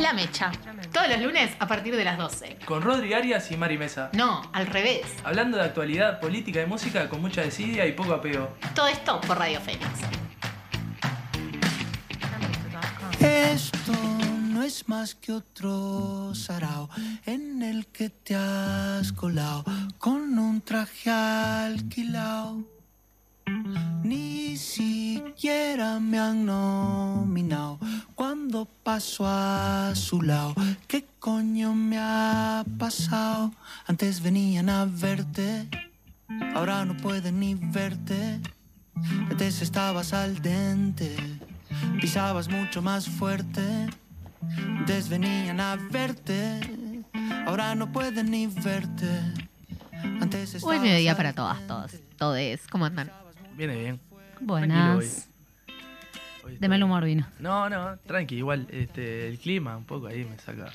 La mecha. Todos los lunes a partir de las 12. Con Rodri Arias y Mari Mesa. No, al revés. Hablando de actualidad, política y música con mucha desidia y poco apego. Todo esto por Radio Fénix. Esto no es más que otro sarao en el que te has colado con un traje alquilado. Ni siquiera me han nominado cuando paso a su lado. ¿Qué coño me ha pasado? Antes venían a verte, ahora no pueden ni verte. Antes estabas al dente, pisabas mucho más fuerte. Antes venían a verte, ahora no pueden ni verte. Antes Hoy estabas mediodía para todas, todos. Todes. ¿Cómo andan? Viene bien. Buenas. Hoy De mal humor vino. No, no, tranqui, igual este, el clima un poco ahí me saca.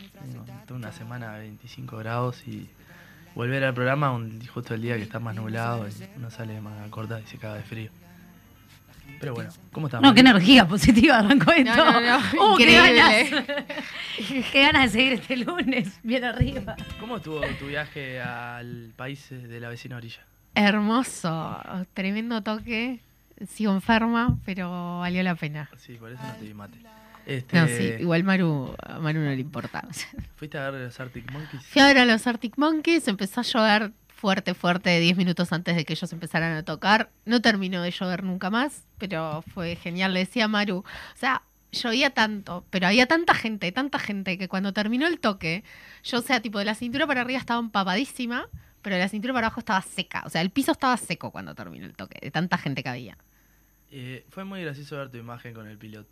Tengo una semana a 25 grados y volver al programa un, justo el día que está más nublado y uno sale de manga corta y se caga de frío. Pero bueno, ¿cómo estamos? No, qué energía positiva arrancó esto. No, no, no, Uh, qué ganas. qué ganas de seguir este lunes, bien arriba. ¿Cómo estuvo tu viaje al país de la vecina orilla? Hermoso. Tremendo toque. Sigo enferma, pero valió la pena. Sí, por eso no te di mate. Este, No, sí, igual Maru, a Maru no le importa. ¿Fuiste a ver los Arctic Monkeys? Fui a ver a los Arctic Monkeys, empezó a llover fuerte, fuerte, 10 minutos antes de que ellos empezaran a tocar. No terminó de llover nunca más, pero fue genial. Le decía a Maru, o sea, llovía tanto, pero había tanta gente, tanta gente, que cuando terminó el toque, yo, o sea, tipo de la cintura para arriba estaba empapadísima, pero la cintura para abajo estaba seca. O sea, el piso estaba seco cuando terminó el toque, de tanta gente que había. Eh, fue muy gracioso ver tu imagen con el piloto.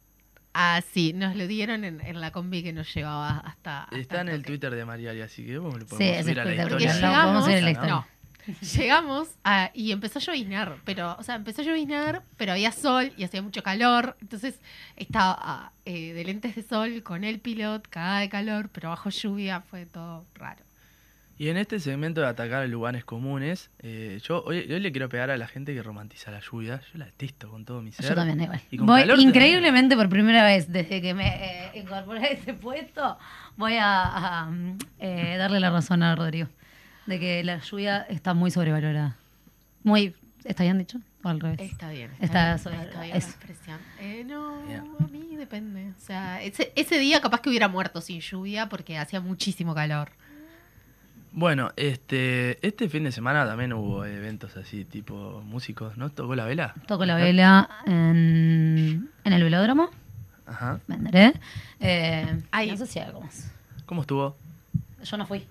Ah, sí, nos lo dieron en, en la combi que nos llevaba hasta... hasta Está en el. Twitter de Mariari, así que vos lo Sí, podemos subir a la. Porque historia. Lo podemos llegamos, en la no, historia. llegamos a- y empezó a lloviznar, pero, o sea, empezó a lloviznar, pero había sol y hacía mucho calor, entonces estaba ah, eh, de lentes de sol con el pilot, cagada de calor, pero bajo lluvia fue todo raro. Y en este segmento de atacar a lugares comunes, eh, yo hoy, hoy le quiero pegar a la gente que romantiza la lluvia. Yo la detesto con todo mi ser. Yo también, igual. Y Voy increíblemente por primera vez desde que me eh, incorporé a este puesto, voy a, a, eh, darle la razón a Rodrigo. De que la lluvia está muy sobrevalorada. Muy. ¿Está bien dicho? ¿O al revés? Está bien. Está bien, sobre- está bien la eso. expresión. Eh, no, Bien. a mí depende. O sea, ese, ese día capaz que hubiera muerto sin lluvia porque hacía muchísimo calor. Bueno, este este fin de semana también hubo eventos así, tipo músicos, ¿no? ¿Tocó la vela? Toco la vela en, en el velódromo. Ajá. Vendré. Eh, Ay. no sé si hay algo más. ¿Cómo estuvo? Yo no fui.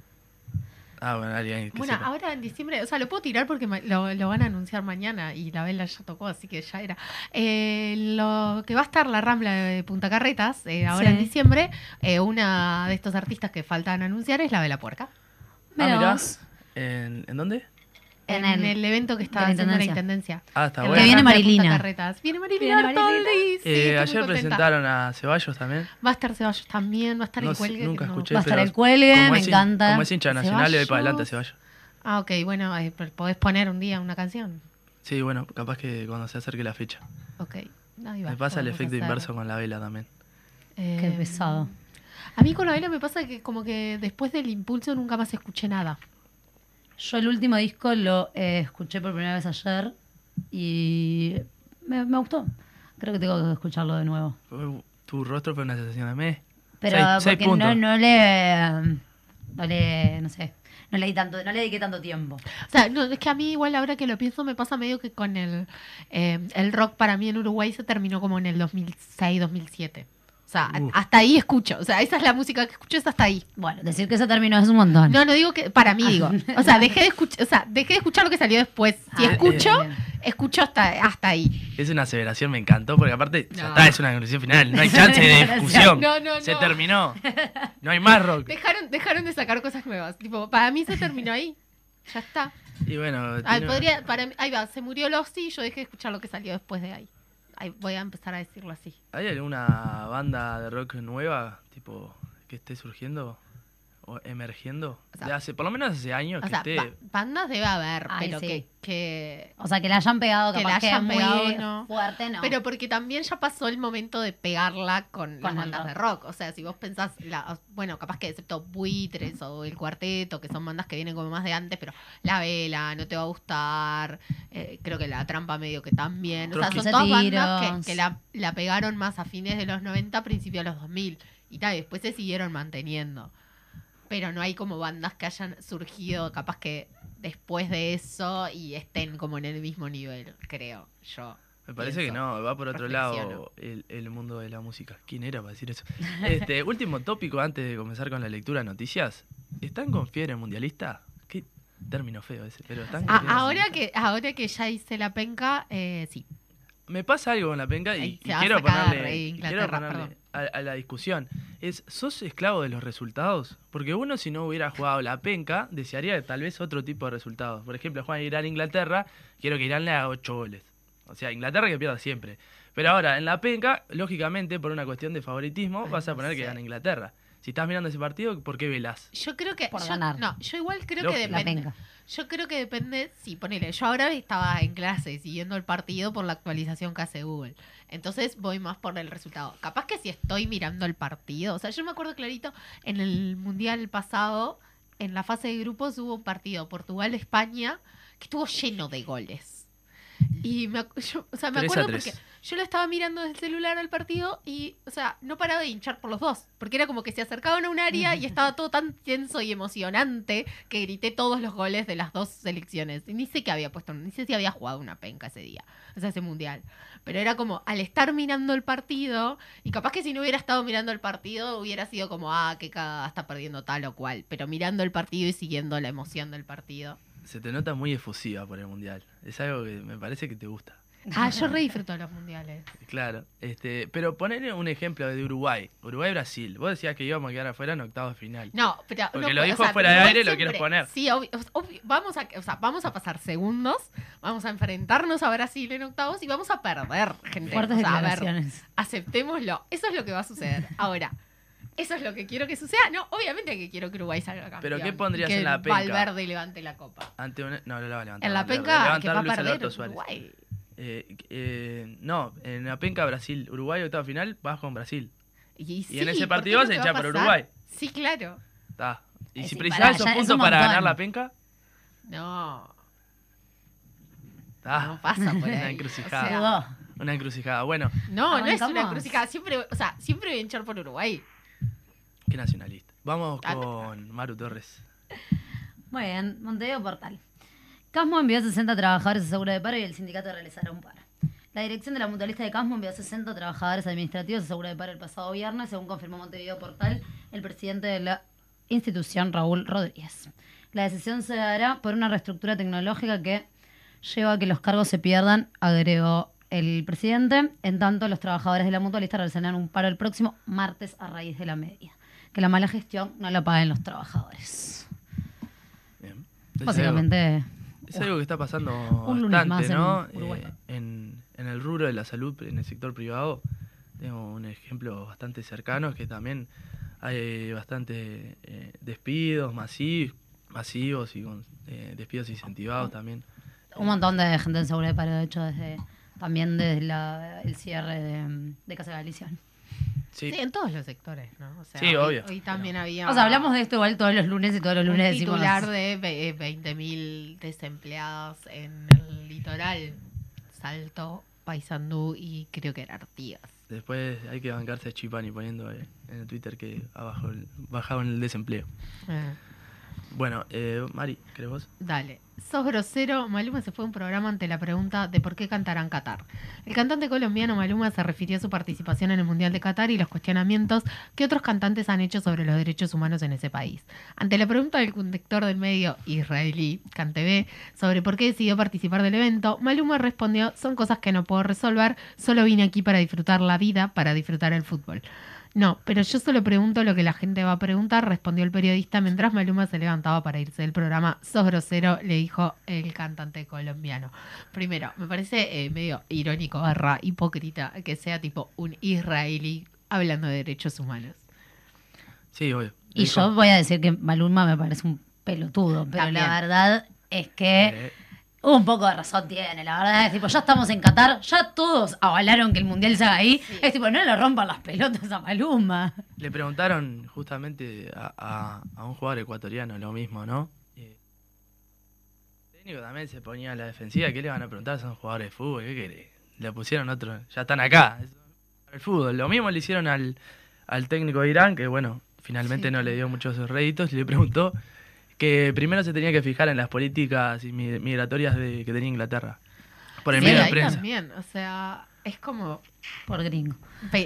Ah, bueno, alguien que Bueno, sepa. ahora en diciembre, o sea, lo puedo tirar porque lo, lo van a anunciar mañana y la vela ya tocó, así que ya era. Eh, lo que va a estar la Rambla de Punta Carretas, eh, ahora Sí. en diciembre, eh, una de estos artistas que faltan anunciar es la Vela Puerca. Ah, Mirá. ¿En, ¿En dónde? En, En el, el- evento que la haciendo la Intendencia. Ah, está bueno. Que viene Marilina. Viene Marilina Viene Marilina. Sí, Eh, ayer presentaron a Ceballos también. Va a estar Ceballos también, va a estar No el cuelgue. nunca no- escuché. Va a estar el cuelgue, me encanta. Como es hincha nacional, le doy para adelante a Ceballos. Ceballos. Ah, ok, bueno, eh, podés poner un día una canción. Sí, bueno, capaz que cuando se acerque la fecha. Ok. ahí va, Me pasa el efecto hacer. inverso con la vela también. Eh, Qué pesado. A mí con la vela me pasa que como que después del impulso nunca más escuché nada. Yo el último disco lo eh, escuché por primera vez ayer y me, me gustó. Creo que tengo que escucharlo de nuevo. Tu rostro fue una sensación de me. Pero Seis- seis porque no, puntos. no le... No le... No sé. No le, di tanto, no le dediqué tanto tiempo. O sea, no, es que a mí igual ahora que lo pienso me pasa medio que con el, eh, el rock para mí en Uruguay se terminó como en el 2006, 2007. O sea, Uf. hasta ahí escucho. O sea, esa es la música que escucho, es hasta ahí. Bueno, decir que se terminó es un montón. No, no digo que para mí digo. O sea, dejé de escuchar, o sea, dejé de escuchar lo que salió después. Si Ah, escucho, escucho hasta, hasta ahí. Es una aseveración, me encantó, porque aparte, ya No. está, es una conclusión final. No hay chance de discusión. No, no, Se terminó. No hay más rock. Dejaron, dejaron de sacar cosas nuevas. Tipo, para mí se terminó ahí. Ya está. Y bueno, Ah, tiene- podría, para mí- ahí va, se murió Losty y yo dejé de escuchar lo que salió después de ahí. Voy a empezar a decirlo así. ¿hay alguna banda de rock nueva, tipo, que esté surgiendo? O- emergiendo. O sea, de hace, por lo menos hace años O que sea, esté. ba- bandas debe haber, Ay, pero sí. que, que O sea, que la hayan pegado, Que capaz la que hayan muy pegado, no. fuerte, no. Pero porque también ya pasó el momento de pegarla con, Con las bandas rock. de rock. O sea, si vos pensás, la- bueno, capaz que excepto Buitres o El Cuarteto, que son bandas que vienen como más de antes, pero La Vela, No Te Va a Gustar, eh, creo que La Trampa medio que también. O sea, son todas bandas que, que la, la pegaron más a fines de los 90, principios de los 2000. Y tal, después se siguieron manteniendo. Pero no hay como bandas que hayan surgido capaz que después de eso y estén como en el mismo nivel, creo yo. Me parece que no, va por otro lado el, el mundo de la música. ¿Quién era para decir eso? Este, último tópico antes de comenzar con la lectura de noticias. ¿Están con fiebre mundialista? Qué término feo ese, pero están con Ah, ahora que ahora que ya hice la penca, eh, sí. Me pasa algo con la penca y, quiero ponerle, quiero ponerle a, a la discusión. Es, ¿sos esclavo de los resultados? Porque uno si no hubiera jugado la penca, desearía tal vez otro tipo de resultados. Por ejemplo, juegan Irán-Inglaterra, quiero que Irán le haga 8 goles. O sea, Inglaterra que pierda siempre. Pero ahora, en la penca, lógicamente, por una cuestión de favoritismo, Ay, vas a poner que gana Inglaterra. Si estás mirando ese partido, ¿por qué velás? Yo creo que Por yo, ganar. no, yo igual creo Lógico. que depende. Yo creo que depende, sí, ponele, yo ahora estaba en clase siguiendo el partido por la actualización que hace Google. Entonces voy más por el resultado. Capaz que si estoy mirando el partido, o sea, yo me acuerdo clarito en el Mundial pasado, en la fase de grupos hubo un partido Portugal-España que estuvo lleno de goles. Y me, yo, o sea, me 3 a acuerdo 3. porque yo lo estaba mirando desde el celular al partido y, o sea, no paraba de hinchar por los dos. Porque era como que se acercaban a un área y estaba todo tan tenso y emocionante que grité todos los goles de las dos selecciones. Ni sé qué había puesto, ni sé si había jugado una penca ese día, o sea, ese mundial. Pero era como, al estar mirando el partido, y capaz que si no hubiera estado mirando el partido, hubiera sido como, ah, qué cagada, está perdiendo tal o cual. Pero mirando el partido y siguiendo la emoción del partido. Se te nota muy efusiva por el mundial. Es algo que me parece que te gusta. Ah, yo re disfruto de los mundiales. Claro, este, pero ponerle un ejemplo de Uruguay, Uruguay-Brasil. Vos decías que íbamos a quedar afuera en octavos de final. No, pero. Porque no, lo o dijo sea, fuera de aire, lo siempre- quiero poner. Sí, obvio, obvio, vamos, a, o sea, vamos a pasar segundos, vamos a enfrentarnos a Brasil en octavos y vamos a perder, gente. Fuertes O sea, a ver, aceptémoslo. Eso es lo que va a suceder. Ahora, ¿eso es lo que quiero que suceda? No, obviamente que quiero que Uruguay salga campeón. ¿Pero qué pondrías que en la penca? Valverde levante la copa. Ante una- no, no la va a levantar. En la penca, que va a perder. Uruguay. Eh, eh, no, en la penca Brasil, Uruguay octavo final, vas con Brasil. Y, Y en sí, ese partido vas a hinchar por. Uruguay. Sí, claro. Está. Y si pará, esos puntos un para ganar la penca, No, está. no pasa por ahí. Una O encrucijada. sea. Una encrucijada. Bueno, no, no es una crucificada. Siempre, o sea, siempre voy a hinchar por Uruguay. qué nacionalista. Vamos Ah, con Maru Torres. Muy bien, Montevideo Portal. Casmo envió a 60 trabajadores a seguro de paro y el sindicato realizará un paro. La dirección de la mutualista de Casmo envió a 60 trabajadores administrativos a seguro de paro el pasado viernes, según confirmó Montevideo Portal, el presidente de la institución, Raúl Rodríguez. La decisión se dará por una reestructura tecnológica que lleva a que los cargos se pierdan, agregó el presidente. En tanto, los trabajadores de la mutualista realizarán un paro el próximo martes a raíz de la medida. Que la mala gestión no la paguen los trabajadores. Bien. Básicamente, Es algo que está pasando Un bastante, en ¿no? Eh, en, en el rubro de la salud, en el sector privado, tengo un ejemplo bastante cercano que también hay bastante eh, despidos masivos, masivos y con eh, despidos incentivados también. un montón de gente en seguro de paro, de hecho, desde también desde la- el cierre de, de Casa Galicia. Sí, Sí, en todos los sectores, ¿no? O sea, Sí, hoy, obvio. Hoy también había. O sea, hablamos de esto igual todos los lunes y todos los un lunes decimos... titular de ve- eh, 20.000 desempleados en el litoral. Salto, Paysandú y creo que era Artigas. después hay que bancarse a Chipani poniendo eh, en el Twitter que abajo el, bajaron el desempleo. Eh, Bueno, eh, Mari, ¿crees vos? dale. Sos grosero. Maluma se fue a un programa ante la pregunta de por qué cantarán Qatar. El cantante colombiano Maluma se refirió a su participación en el Mundial de Qatar y los cuestionamientos que otros cantantes han hecho sobre los derechos humanos en ese país. Ante la pregunta del conductor del medio israelí, CanTV, sobre por qué decidió participar del evento, Maluma respondió, son cosas que no puedo resolver, solo vine aquí para disfrutar la vida, para disfrutar el fútbol. No, pero yo solo pregunto lo que la gente va a preguntar, respondió el periodista mientras Maluma se levantaba para irse del programa. Sos grosero, le dijo el cantante colombiano. Primero, me parece eh, medio irónico, barra hipócrita, que sea tipo un israelí hablando de derechos humanos. Sí, obvio. Y Dijo- yo voy a decir que Maluma me parece un pelotudo, pero También. la verdad es que Eh, un poco de razón tiene. La verdad es tipo, ya estamos en Qatar, ya todos avalaron que el mundial se haga ahí. Es tipo, no le rompan las pelotas a Maluma. le preguntaron justamente a, a- a un jugador ecuatoriano lo mismo, ¿no? Eh, el técnico también se ponía a la defensiva. ¿Qué le van a preguntar? Son jugadores de fútbol. ¿Qué querés? Le pusieron otro. Ya están acá. El fútbol. Lo mismo le hicieron al, al técnico de Irán, que bueno, finalmente Sí. no le dio muchos réditos. Y le preguntó que primero se tenía que fijar en las políticas mi- migratorias de, que tenía Inglaterra. Por el Sí, medio de ahí prensa. también, o sea, es como Por gringo.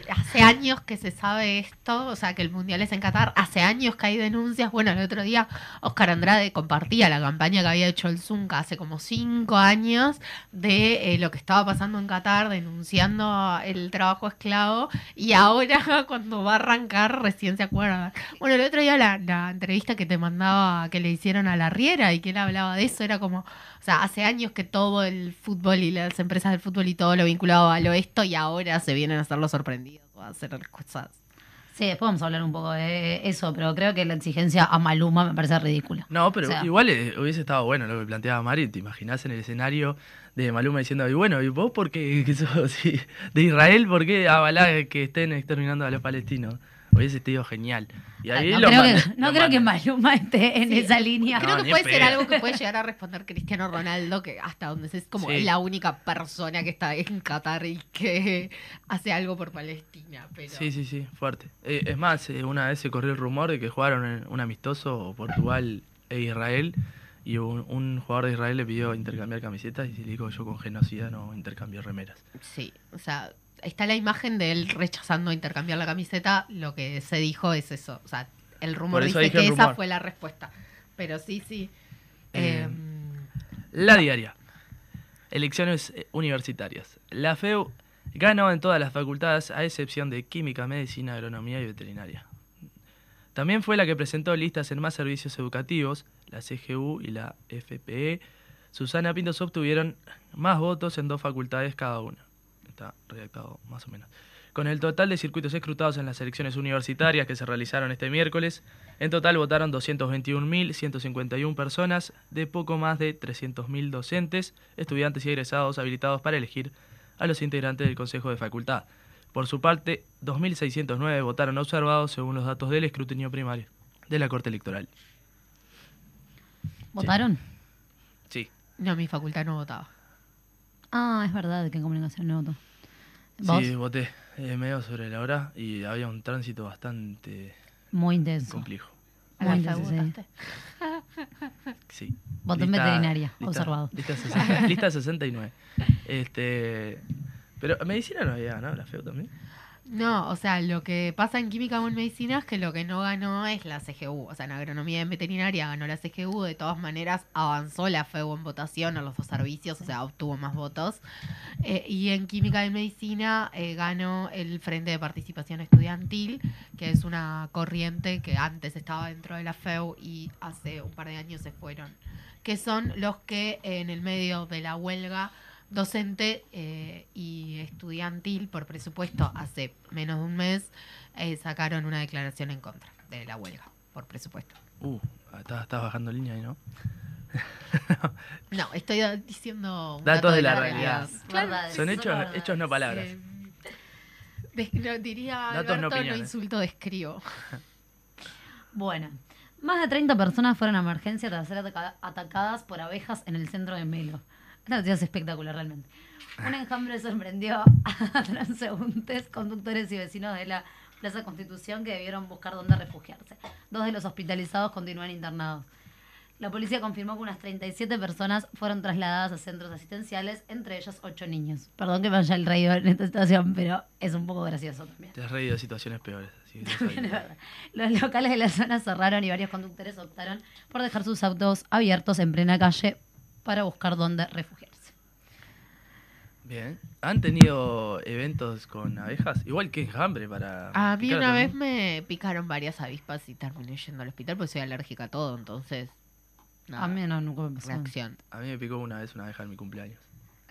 Hace años que se sabe esto, o sea, que el mundial es en Qatar. Hace años que hay denuncias. Bueno, el otro día Oscar Andrade compartía la campaña que había hecho el Zunca hace como cinco años de eh, lo que estaba pasando en Qatar, denunciando el trabajo esclavo. Y ahora, cuando va a arrancar, recién se acuerda. Bueno, el otro día la, la entrevista que te mandaba, que le hicieron a la Riera y que él hablaba de eso, era como, o sea, hace años que todo el fútbol y las empresas del fútbol y todo lo vinculado a lo esto y ahora se vienen a hacer los sorprendidos o a hacer cosas. Sí, después vamos a hablar un poco de eso, pero creo que la exigencia a Maluma me parece ridícula. No, pero O sea- igual hubiese estado bueno lo que planteaba Mari. ¿Te imaginás en el escenario de Maluma diciendo, y bueno, ¿y vos por qué que sos sí, de Israel? ¿Por qué avalás que estén exterminando a los palestinos? Hubiese sido genial. Y ahí no lo creo, manda- que, no lo creo que manda. Maluma esté en Sí, esa línea. Creo No, que puede ser algo que puede llegar a responder Cristiano Ronaldo, que hasta donde sé es como Sí. la única persona que está en Qatar y que hace algo por Palestina. Pero... Sí, sí, sí, fuerte. Eh, es más, eh, una vez se corrió el rumor de que jugaron en un amistoso Portugal e Israel y un, un jugador de Israel le pidió intercambiar camisetas y le dijo yo con genocida no intercambio remeras. Sí, o sea, está la imagen de él rechazando intercambiar la camiseta. Lo que se dijo es eso. O sea, el rumor dice que esa fue la respuesta. Pero sí, sí. Eh, Em, La diaria. Elecciones eh, universitarias. La FEU ganó en todas las facultades a excepción de química, medicina, agronomía y veterinaria. También fue la que presentó listas en más servicios educativos, la CGU y la FPE. Susana Pintos obtuvieron más votos en dos facultades cada una. Está redactado más o menos. Con el total de circuitos escrutados en las elecciones universitarias que se realizaron este miércoles, en total votaron 221.151 personas, de poco más de 300.000 docentes, estudiantes y egresados habilitados para elegir a los integrantes del Consejo de Facultad. Por su parte, 2.609 votaron observados según los datos del escrutinio primario de la Corte Electoral. ¿Votaron? Sí, no, mi facultad no votaba. Ah, es verdad que en comunicación no votó. ¿Vos? sí, voté eh, medio sobre la hora y había un tránsito bastante Muy intenso. complejo. ¿A Muy intenso, sí. Sí. Voté en veterinaria, observado. Lista, 60 lista 69. Este, pero medicina no había, ¿no? La FEU también. No, o sea, lo que pasa en química o en medicina es que lo que no ganó es la CGU. O sea, en agronomía y en veterinaria ganó la CGU. De todas maneras, avanzó la FEU en votación a los dos servicios, o sea, obtuvo más votos. Eh, y en química y medicina eh, ganó el Frente de Participación Estudiantil, que es una corriente que antes estaba dentro de la FEU y hace un par de años se fueron. Que son los que en el medio de la huelga docente eh, y estudiantil por presupuesto hace menos de un mes eh, sacaron una declaración en contra de la huelga por presupuesto. Uh, estás estás bajando línea ahí, ¿no? No, estoy diciendo Datos dato de la realidad. Verdades, Son hechos, verdades. hechos no palabras. Eh, des- diría Datos, no Alberto, no, insulto, describo. Bueno, más de 30 personas fueron a emergencia tras ser ataca- atacadas por abejas en el centro de Melo. Esta noticia es espectacular realmente. Un enjambre sorprendió a transeúntes, conductores y vecinos de la Plaza Constitución que debieron buscar dónde refugiarse. Dos de los hospitalizados continúan internados. La policía confirmó que unas 37 personas fueron trasladadas a centros asistenciales, entre ellos 8 niños. Perdón que me haya el reído en esta situación, pero es un poco gracioso también. Te has reído de situaciones peores. También es verdad. Los locales de la zona cerraron y varios conductores optaron por dejar sus autos abiertos en plena calle para buscar dónde refugiarse. Bien. ¿Han tenido eventos con abejas? Igual que enjambre para. A mí una vez me picaron varias avispas y terminé yendo al hospital porque soy alérgica a todo, entonces... nada, A mí no, nunca me pasó. reacción. A mí me picó una vez una abeja en mi cumpleaños.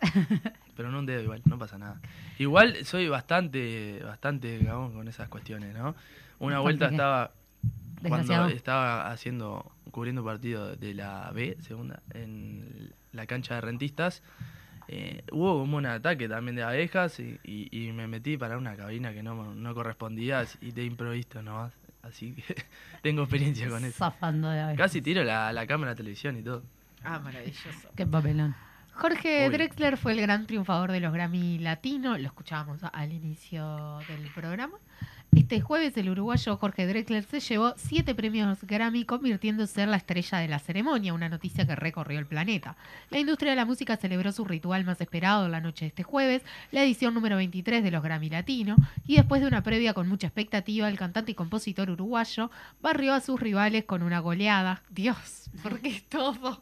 Pero no un dedo igual, no pasa nada. Igual soy bastante, bastante cagón con esas cuestiones, ¿no? Una ¿Bastante vuelta qué? estaba. cuando estaba haciendo, cubriendo un partido de la B, segunda, en la cancha de rentistas, eh, hubo como un ataque también de abejas y, y- y me metí para una cabina que no, no correspondía y de improviso nomás. Así que tengo experiencia con eso. Zafando de abejas. Casi tiro la, la cámara de televisión y todo. Ah, maravilloso. Qué papelón. Jorge Uy. Drexler fue el gran triunfador de los Grammy Latino, lo escuchábamos al inicio del programa. Este jueves el uruguayo Jorge Drexler se llevó siete premios Grammy convirtiéndose en la estrella de la ceremonia, una noticia que recorrió el planeta. La industria de la música celebró su ritual más esperado la noche de este jueves, la edición número 23 de los Grammy Latino, y después de una previa con mucha expectativa, el cantante y compositor uruguayo barrió a sus rivales con una goleada. Dios, ¿por qué todo?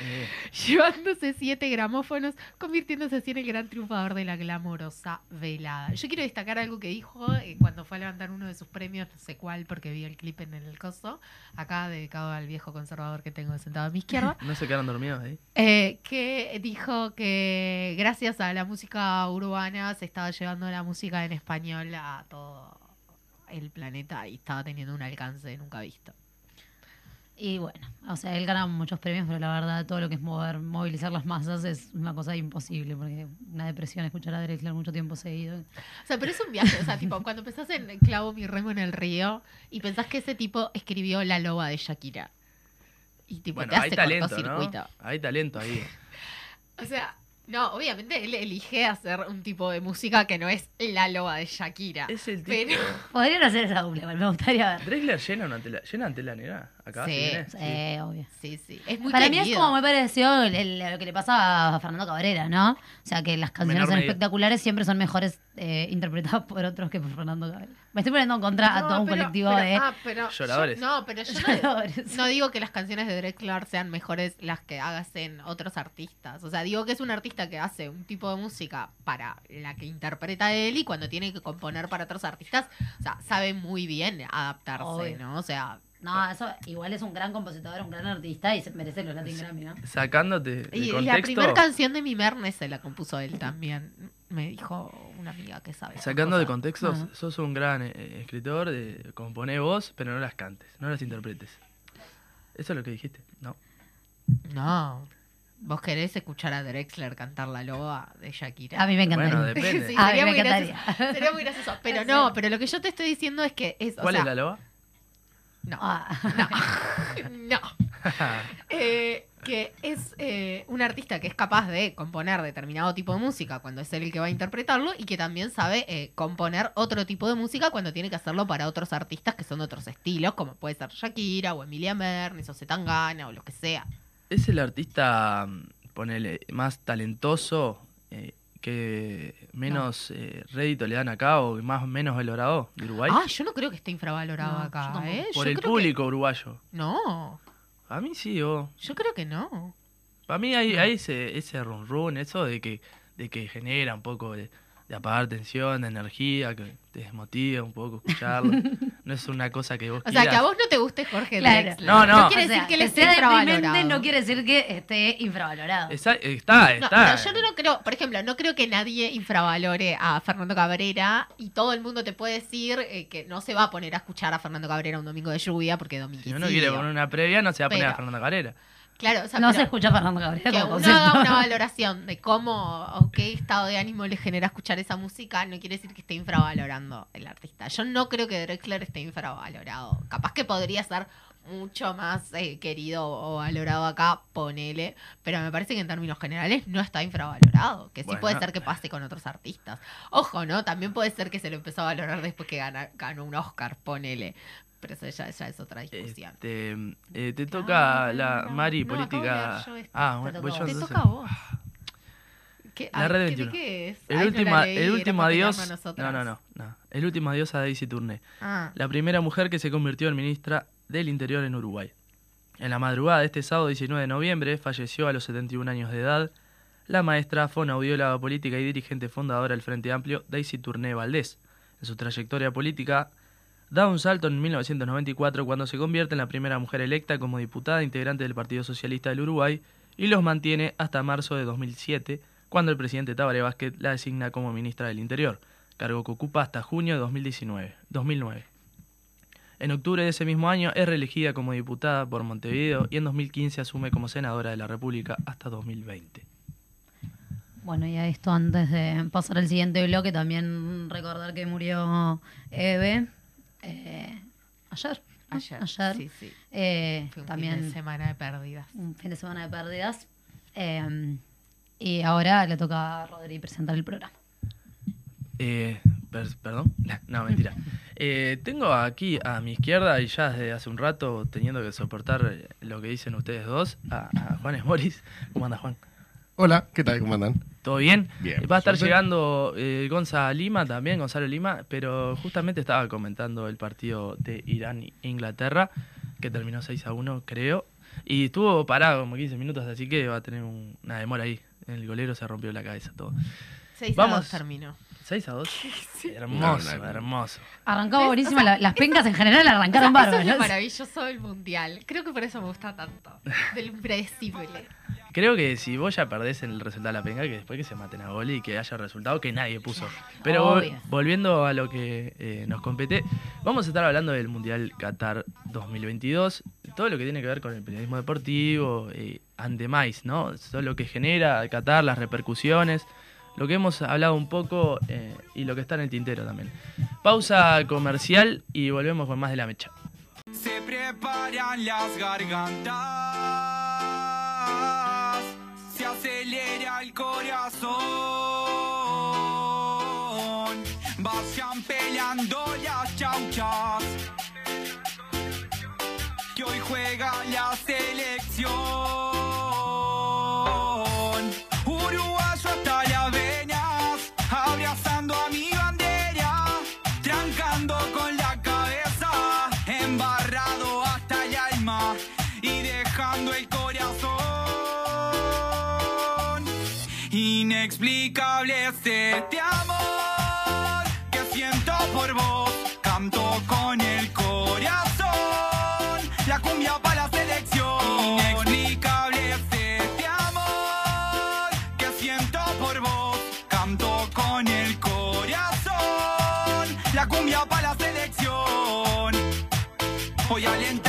Eh, llevándose siete gramófonos, convirtiéndose así en el gran triunfador de la glamorosa velada. Yo quiero destacar algo que dijo eh, cuando fue a levantar uno de sus premios, no sé cuál, porque vi el clip en el coso, acá dedicado al viejo conservador que tengo sentado a mi izquierda, ¿No se quedaron dormidos ahí? eh, que dijo que gracias a la música urbana se estaba llevando la música en español a todo el planeta y estaba teniendo un alcance nunca visto. Y bueno, o sea, él gana muchos premios, pero la verdad todo lo que es mover, movilizar las masas es una cosa imposible, porque una depresión escuchar a Drexler mucho tiempo seguido. O sea, pero es un viaje. O sea, tipo, cuando pensás en Clavo mi remo en el río y pensás que ese tipo escribió La loba de Shakira. Y tipo, Bueno, te hay hace talento, ¿no? Hay talento ahí. O sea, no, obviamente él elige hacer un tipo de música que no es La loba de Shakira. Es el tipo... Pero, Podrían hacer esa doble, igual, me gustaría ver. Drexler llena una tela, llena antela negra acá. Sí, viene? Sí, obvio. sí, sí. Es muy Para mí es como muy parecido el- el- lo que le pasa a Fernando Cabrera, ¿no? O sea, que las canciones Menor son espectaculares siempre son mejores eh, interpretadas por otros que por Fernando Cabrera. Me estoy poniendo en contra a No, todo un colectivo pero- de... ah, pero yo- Lloradores. no, pero yo no, Lloradores. no digo que las canciones de Drexler sean mejores las que hacen otros artistas. O sea, digo que es un artista que hace un tipo de música para la que interpreta él y cuando tiene que componer para otros artistas, o sea, sabe muy bien adaptarse, Obvio. ¿no? O sea, No, eso igual es un gran compositor, un gran artista y se merece los Latin Grammy, ¿no? Sacándote de y, y la primera canción de Mi Merne se la compuso él también. Me dijo una amiga que sabe. Sacando de contexto, sos un gran eh, escritor, de componé vos, pero no las cantes, no las interpretes. Eso es lo que dijiste, ¿no? No. ¿Vos querés escuchar a Drexler cantar la loba de Shakira? A mí me encantaría. Bueno, depende. Sí, A mí sería me muy encantaría. gracioso. Sería muy gracioso. Pero no, pero lo que yo te estoy diciendo es que es. o ¿Cuál sea, es la loba? No, Ah, no. Eh, que es eh, un artista que es capaz de componer determinado tipo de música cuando es él el que va a interpretarlo y que también sabe eh, componer otro tipo de música cuando tiene que hacerlo para otros artistas que son de otros estilos, como puede ser Shakira o Emilia Mernes o Zetangana o lo que sea. Es el artista, mm, ponele, más talentoso, eh, que menos eh, rédito le dan acá o más menos valorado de Uruguay. Ah, yo no creo que esté infravalorado No, acá. ¿eh? por Yo el creo que- público uruguayo. No, A mí sí, o yo creo que no. Para mí hay, hay ese, ese run run, eso de que, de que genera un poco de, de apagar tensión, de energía, que te desmotiva un poco escucharlo. no es una cosa que vos O sea, que a vos no te guste Jorge Claro. Drexler. No, no. quiere O sea, decir que él esté deprimente infravalorado. no quiere decir que esté infravalorado. Está, está, No, yo no creo, por ejemplo, no creo que nadie infravalore a Fernando Cabrera y todo el mundo te puede decir eh, que no se va a poner a escuchar a Fernando Cabrera un domingo de lluvia porque domingo Si uno quiere poner una previa, no se va a poner a Fernando Cabrera. Claro, o sea, no pero se escucha Fernando Cabrera que uno haga una valoración de cómo o qué estado de ánimo le genera escuchar esa música no quiere decir que esté infravalorando el artista. Yo no creo que Drexler esté infravalorado. Capaz que podría ser mucho más eh, querido o valorado acá, ponele, pero me parece que en términos generales no está infravalorado, que sí Bueno. puede ser que pase con otros artistas. Ojo, ¿no? También puede ser que se lo empezó a valorar después que gana- ganó un Oscar, ponele, pero eso ya, ya es otra discusión. Este, eh, te toca la no, Mari no, acabo de política. leer yo esto. Ah, bueno, yo vos. Te toca a vos. ¿Qué, La ay, red ¿qué- 21. ¿De qué es? El Ay, no leí, el último adiós. no, no, no. El último adiós a Daisy Tourné. Ah, la primera mujer que se convirtió en ministra del Interior en Uruguay. En la madrugada de este sábado 19 de noviembre falleció a los 71 años de edad la maestra fonoaudióloga política y dirigente fundadora del Frente Amplio, Daisy Tourné Valdés. En su trayectoria política da un salto en 1994 cuando se convierte en la primera mujer electa como diputada integrante del Partido Socialista del Uruguay y los mantiene hasta marzo de 2007, cuando el presidente Tabaré Vázquez la designa como ministra del Interior, cargo que ocupa hasta junio de 2019, 2009. En octubre de ese mismo año es reelegida como diputada por Montevideo y en 2015 asume como senadora de la República hasta 2020. Bueno, y a esto antes de pasar al siguiente bloque, también recordar que murió Eve eh, ayer. ¿no? Ayer. Sí, sí. Eh, Fue un también fin de semana de pérdidas. un fin de semana de pérdidas. Eh, y ahora le toca a Rodri presentar el programa. Eh, per- ¿Perdón? No, mentira. Eh, tengo aquí a mi izquierda y ya desde hace un rato teniendo que soportar lo que dicen ustedes dos, a, a Juan Esmoris. ¿Cómo anda Juan? Hola, ¿qué tal? ¿Cómo andan? ¿Todo bien? Bien, Va a estar suerte. llegando eh, Gonza Lima también, Gonzalo Lima, pero justamente estaba comentando el partido de Irán-Inglaterra, que terminó 6 a 1, creo. Y estuvo parado como 15 minutos, así que va a tener un- una demora ahí. El golero se rompió la cabeza todo. 6 Vamos. a 2 terminó. 6 a 2. Hermoso, No, no, no. hermoso. Arrancaba buenísimo. la- las pencas en general arrancaron es bárbaras. lo maravilloso del mundial. Creo que por eso me gusta tanto. Del impredecible. Creo que si vos ya perdés en el resultado de la penga, que después que se maten a gol y que haya resultado que nadie puso. Pero Obvio. volviendo a lo que eh, nos compete, vamos a estar hablando del Mundial Qatar 2022, todo lo que tiene que ver con el periodismo deportivo, eh, and demás, ¿no? Todo lo que genera Qatar, las repercusiones, lo que hemos hablado un poco eh, y lo que está en el tintero también. Pausa comercial y volvemos con más de la mecha. Se preparan las gargantas, se acelera el corazón, vayan peleando las chauchas, que hoy juega la selección. Es este amor que siento por vos, canto con el corazón, la cumbia para la selección. Inexplicable es este amor que siento por vos, canto con el corazón, la cumbia para la selección. Hoy alentamos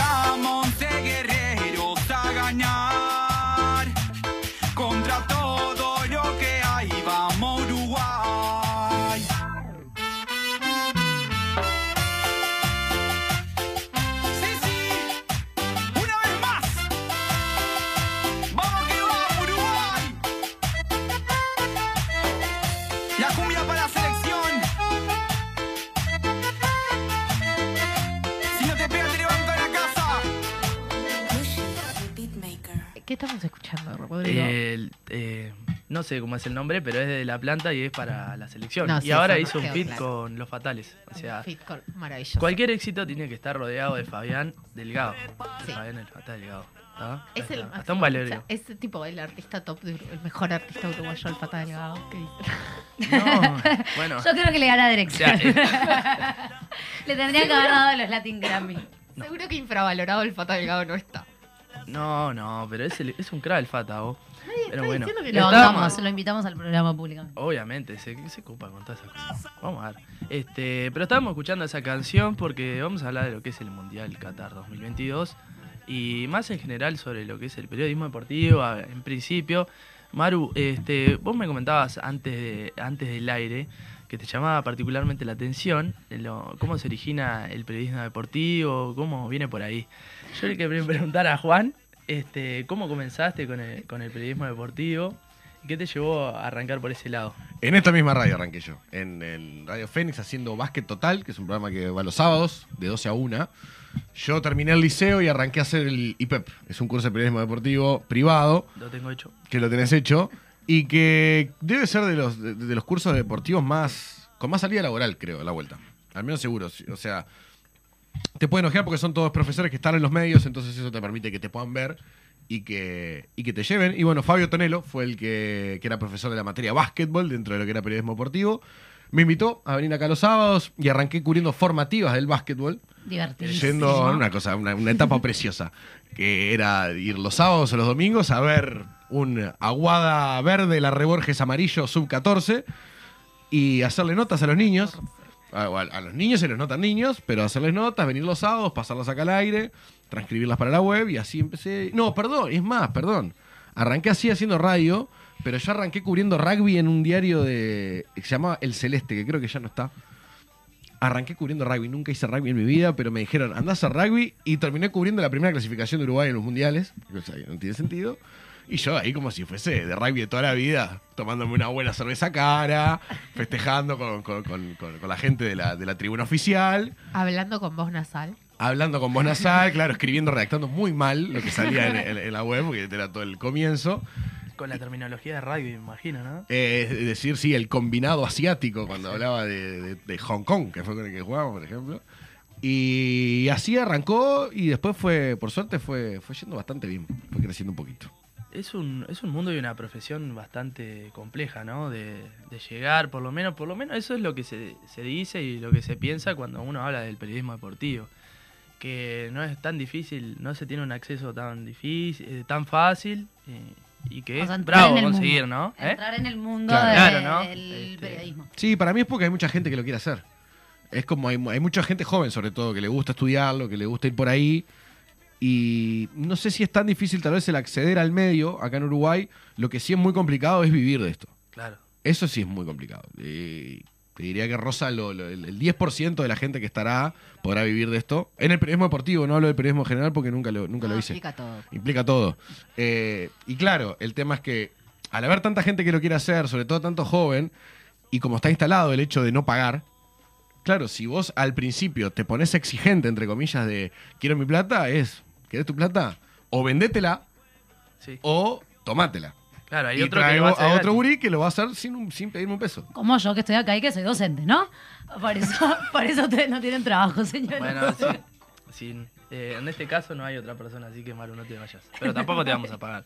eh, no sé cómo es el nombre, pero es de la planta y es para la selección. No, y sí, ahora hizo un fit claro. con los fatales. O sea, Fit call, maravilloso. cualquier éxito tiene que estar rodeado de Fabián Delgado. Sí. Fabián el Fatal Delgado. ¿tá? Es el hasta, un o valerio. sea, es tipo el artista top, de el mejor artista uruguayo, el Fata Delgado. No, bueno. Yo creo que le gana o sea, eh, le tendría que haber dado los Latin Grammy. Seguro que infravalorado el Fata Delgado no está. no, no, pero es, el- es un crack el Fata, vos. Pero está bueno, diciendo que Lo lo invitamos al programa público. Obviamente, se, se ocupa con todas esas cosas. Vamos a ver. Este, pero estábamos escuchando esa canción porque vamos a hablar de lo que es el Mundial Qatar 2022 y más en general sobre lo que es el periodismo deportivo. En principio, Maru, este, vos me comentabas antes, de, antes del aire que te llamaba particularmente la atención eh, lo- cómo se origina el periodismo deportivo, cómo viene por ahí. Yo le quería preguntar a Juan, este, ¿cómo comenzaste con el, con el periodismo deportivo? ¿Y qué te llevó a arrancar por ese lado? En esta misma radio arranqué yo, en el Radio Fénix haciendo Básquet Total, que es un programa que va los sábados, de 12 a 1. Yo terminé el liceo y arranqué a hacer el IPEP, es un curso de periodismo deportivo privado, Lo tengo hecho. que lo tenés hecho, y que debe ser de los, de, de los cursos deportivos más con más salida laboral, creo, a la vuelta. Al menos seguro. O sea, te pueden enojar porque son todos profesores que están en los medios, entonces eso te permite que te puedan ver y que, y que te lleven. Y bueno, Fabio Tonelo fue el que, que era profesor de la materia básquetbol dentro de lo que era periodismo deportivo. Me invitó a venir acá los sábados y arranqué cubriendo formativas del básquetbol. Divertidísimo. Yendo una cosa, una, una etapa preciosa, que era ir los sábados o los domingos a ver un Aguada Verde, la Reborges Amarillo Sub 14 y hacerle notas a los niños. A, o a- los niños se les notan niños, pero hacerles notas, venir los sábados, pasarlas acá al aire, transcribirlas para la web y así empecé. No, perdón, es más, perdón. Arranqué así haciendo radio, pero yo arranqué cubriendo rugby en un diario de que se llamaba El Celeste, que creo que ya no está. Arranqué cubriendo rugby, nunca hice rugby en mi vida, pero me dijeron, andás a rugby y terminé cubriendo la primera clasificación de Uruguay en los mundiales. O sea, no tiene sentido. Y yo ahí como si fuese de rugby de toda la vida, tomándome una buena cerveza cara, festejando con, con- con- con- con la gente de la, de la tribuna oficial, Hablando con voz nasal. hablando con voz nasal, claro, escribiendo, redactando muy mal lo que salía en, en- en la web, porque era todo el comienzo. Con la terminología de radio, me imagino, ¿no? Eh, es decir, sí, el combinado asiático, cuando hablaba de, de- de Hong Kong, que fue con el que jugamos, por ejemplo. Y así arrancó y después fue, por suerte, fue, fue yendo bastante bien, fue creciendo un poquito. Es un, es un mundo y una profesión bastante compleja, ¿no? De, de llegar, por lo menos, por lo menos eso es lo que se, se dice y lo que se piensa cuando uno habla del periodismo deportivo. Que no es tan difícil, no se tiene un acceso tan difícil, eh, tan fácil eh, y que O es sea, bravo conseguir, mundo. ¿no? ¿Eh? Entrar en el mundo Claro. de- Claro, ¿no? del Este- periodismo. Sí, para mí es porque hay mucha gente que lo quiere hacer. Es como hay, hay mucha gente joven, sobre todo, que le gusta estudiarlo, que le gusta ir por ahí. Y no sé si es tan difícil tal vez el acceder al medio acá en Uruguay. Lo que sí es muy complicado es vivir de esto. Claro. Eso sí es muy complicado. Eh, te diría que rosa lo- lo- el el 10% de la gente que estará podrá vivir de esto. En el periodismo deportivo, no hablo del periodismo general porque nunca lo, nunca lo No, hice. explica todo. Implica todo. Eh, y claro, el tema es que al haber tanta gente que lo quiere hacer, sobre todo tanto joven, y como está instalado el hecho de no pagar, claro, si vos al principio te pones exigente, entre comillas, de quiero mi plata, es, ¿querés tu plata? O vendétela Sí. o tomátela. Claro, hay y otro que traigo va a a otro gratis. gurí que lo va a hacer sin, un- sin pedirme un peso. Como yo que estoy acá y que soy docente, ¿no? Por eso, por eso ustedes no tienen trabajo, señora. Bueno, sí. sí, eh, en este caso no hay otra persona, así que Maru, no te vayas. Pero tampoco te vamos a pagar.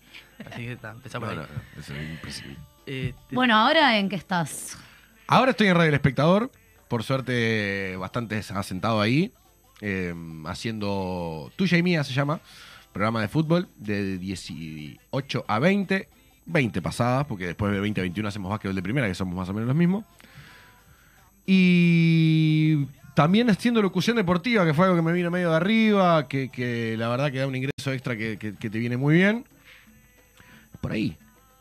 Así que está, empezá por No, ahí. no, no, eso es imposible. Eh, te- Bueno, ahora en qué estás? Ahora estoy en Radio El Espectador, por suerte bastante asentado ahí, eh, haciendo Tuya y Mía se llama, programa de fútbol de 18 a 20, 20 pasadas, porque después de 20 a 21 hacemos básquetbol de primera, que somos más o menos los mismos. Y también haciendo locución deportiva, que fue algo que me vino medio de arriba, que, la verdad que da un ingreso extra que te viene muy bien. Por ahí,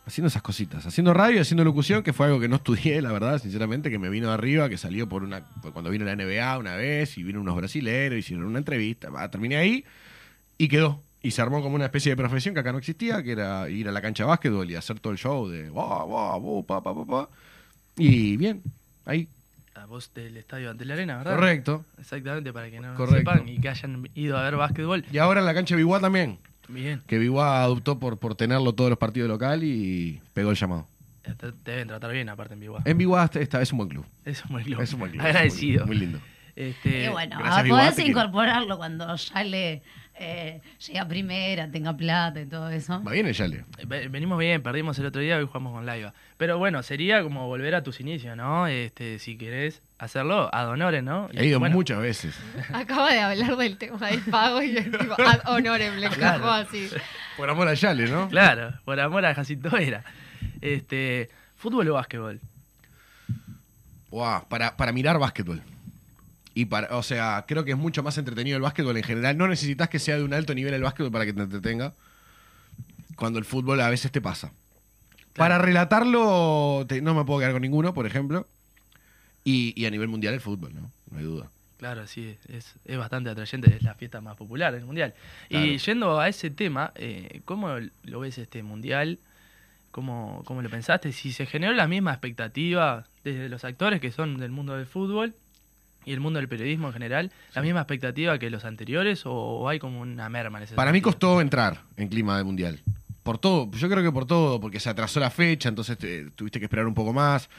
haciendo esas cositas, haciendo radio haciendo locución, que fue algo que no estudié, la verdad, sinceramente, que me vino de arriba, que salió por una por cuando vino la NBA una vez y vino unos brasileros, hicieron una entrevista, va, terminé ahí y quedó. Y se armó como una especie de profesión que acá no existía, que era ir a la cancha de básquetbol y hacer todo el show de "Buah, buah, buh, pa, pa, pa, pa". Y bien, ahí, a vos del estadio ante la arena, ¿verdad? correcto. Exactamente, para que no Correcto. sepan y que hayan ido a ver básquetbol. Y ahora en la cancha de Biguá también, Bien. que Biguá adoptó por, por tenerlo todos los partidos local y pegó el llamado. Eh, Te, deben tratar bien, aparte en Biguá. En Biguá esta, es un buen club. Es un buen club. Es un buen club. Agradecido. Muy lindo. Este, y bueno, gracias, a podés incorporarlo cuando ya le eh, llega primera, tenga plata y todo eso. Va bien el Yale. ve- Venimos bien, perdimos el otro día, hoy jugamos con Laiva. Pero bueno, sería como volver a tus inicios, ¿no? Este, si querés hacerlo, ad honores, ¿no? He ido bueno, muchas veces. Acaba de hablar del tema del pago y es tipo ad honorem, le Claro. encajó así. Por amor a Yale, ¿no? Claro, por amor a Jacinto era. Este, ¿Fútbol o básquetbol? Buah, para, para mirar básquetbol. Y para, o sea, creo que es mucho más entretenido el básquetbol en general. No necesitas que sea de un alto nivel el básquetbol para que te entretenga. Cuando el fútbol a veces te pasa. Para relatarlo, te- no me puedo quedar con ninguno, por ejemplo. Y, y a nivel mundial el fútbol, ¿no? No hay duda. Claro, sí, es, es bastante atrayente, es la fiesta más popular del mundial. Claro. Y yendo a ese tema, eh, ¿cómo lo ves este mundial? ¿Cómo, ¿Cómo lo pensaste? Si se generó la misma expectativa desde los actores que son del mundo del fútbol y el mundo del periodismo en general, la misma expectativa que los anteriores o, hay como una merma en ese Para mí costó entrar en clima de mundial. Por todo, yo creo que por todo, porque se atrasó la fecha, entonces te- tuviste que esperar un poco más.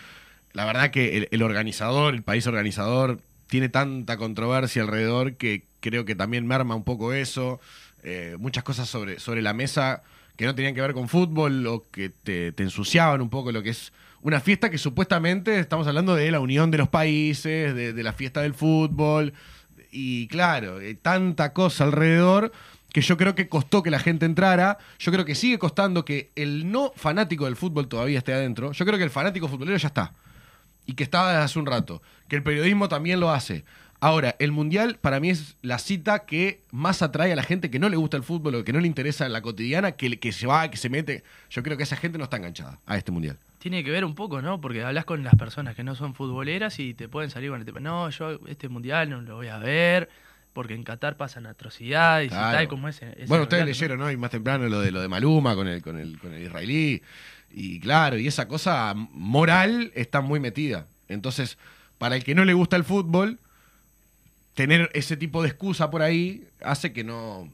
La verdad que el, el organizador, el país organizador, tiene tanta controversia alrededor que creo que también merma un poco eso. Eh, muchas cosas sobre, sobre la mesa que no tenían que ver con fútbol o que te, te ensuciaban un poco lo que es una fiesta que supuestamente estamos hablando de la unión de los países, de, la fiesta del fútbol. Y claro, eh, tanta cosa alrededor que yo creo que costó que la gente entrara. Yo creo que sigue costando que el no fanático del fútbol todavía esté adentro. Yo creo que el fanático futbolero ya está. y que estaba desde hace un rato, que el periodismo también lo hace. Ahora, el Mundial para mí es la cita que más atrae a la gente que no le gusta el fútbol o que no le interesa la cotidiana, que, que se va, que se mete. Yo creo que esa gente no está enganchada a este Mundial. Tiene que ver un poco, ¿no? Porque hablas con las personas que no son futboleras y te pueden salir con el tema, no, yo este mundial no lo voy a ver, porque en Qatar pasan atrocidades y tal, como ese. ese Bueno, ustedes leyeron, ¿no? Y más temprano lo de lo de Maluma con el, con el, con el israelí. Y claro, y esa cosa moral está muy metida. Entonces, para el que no le gusta el fútbol, tener ese tipo de excusa por ahí hace que no.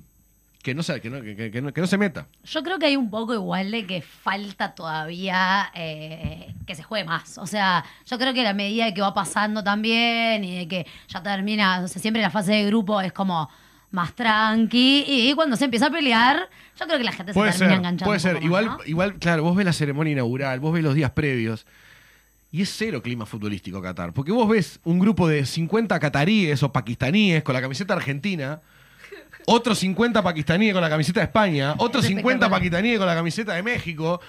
Que no, se, que no, que, que- que no, que no se meta. Yo creo que hay un poco igual de que falta todavía eh, que se juegue más. O sea, yo creo que a la medida que va pasando también y de que ya termina, o sea, siempre la fase de grupo es como más tranqui y cuando se empieza a pelear, yo creo que la gente Puede se termina ser, enganchando. puede ser. Igual, más, ¿no? igual, claro, vos ves la ceremonia inaugural, vos ves los días previos. Y es cero clima futbolístico Qatar. Porque vos ves un grupo de 50 cataríes o pakistaníes con la camiseta argentina, otros 50 pakistaníes con la camiseta de España, otros Es 50 espectacular. pakistaníes con la camiseta de México.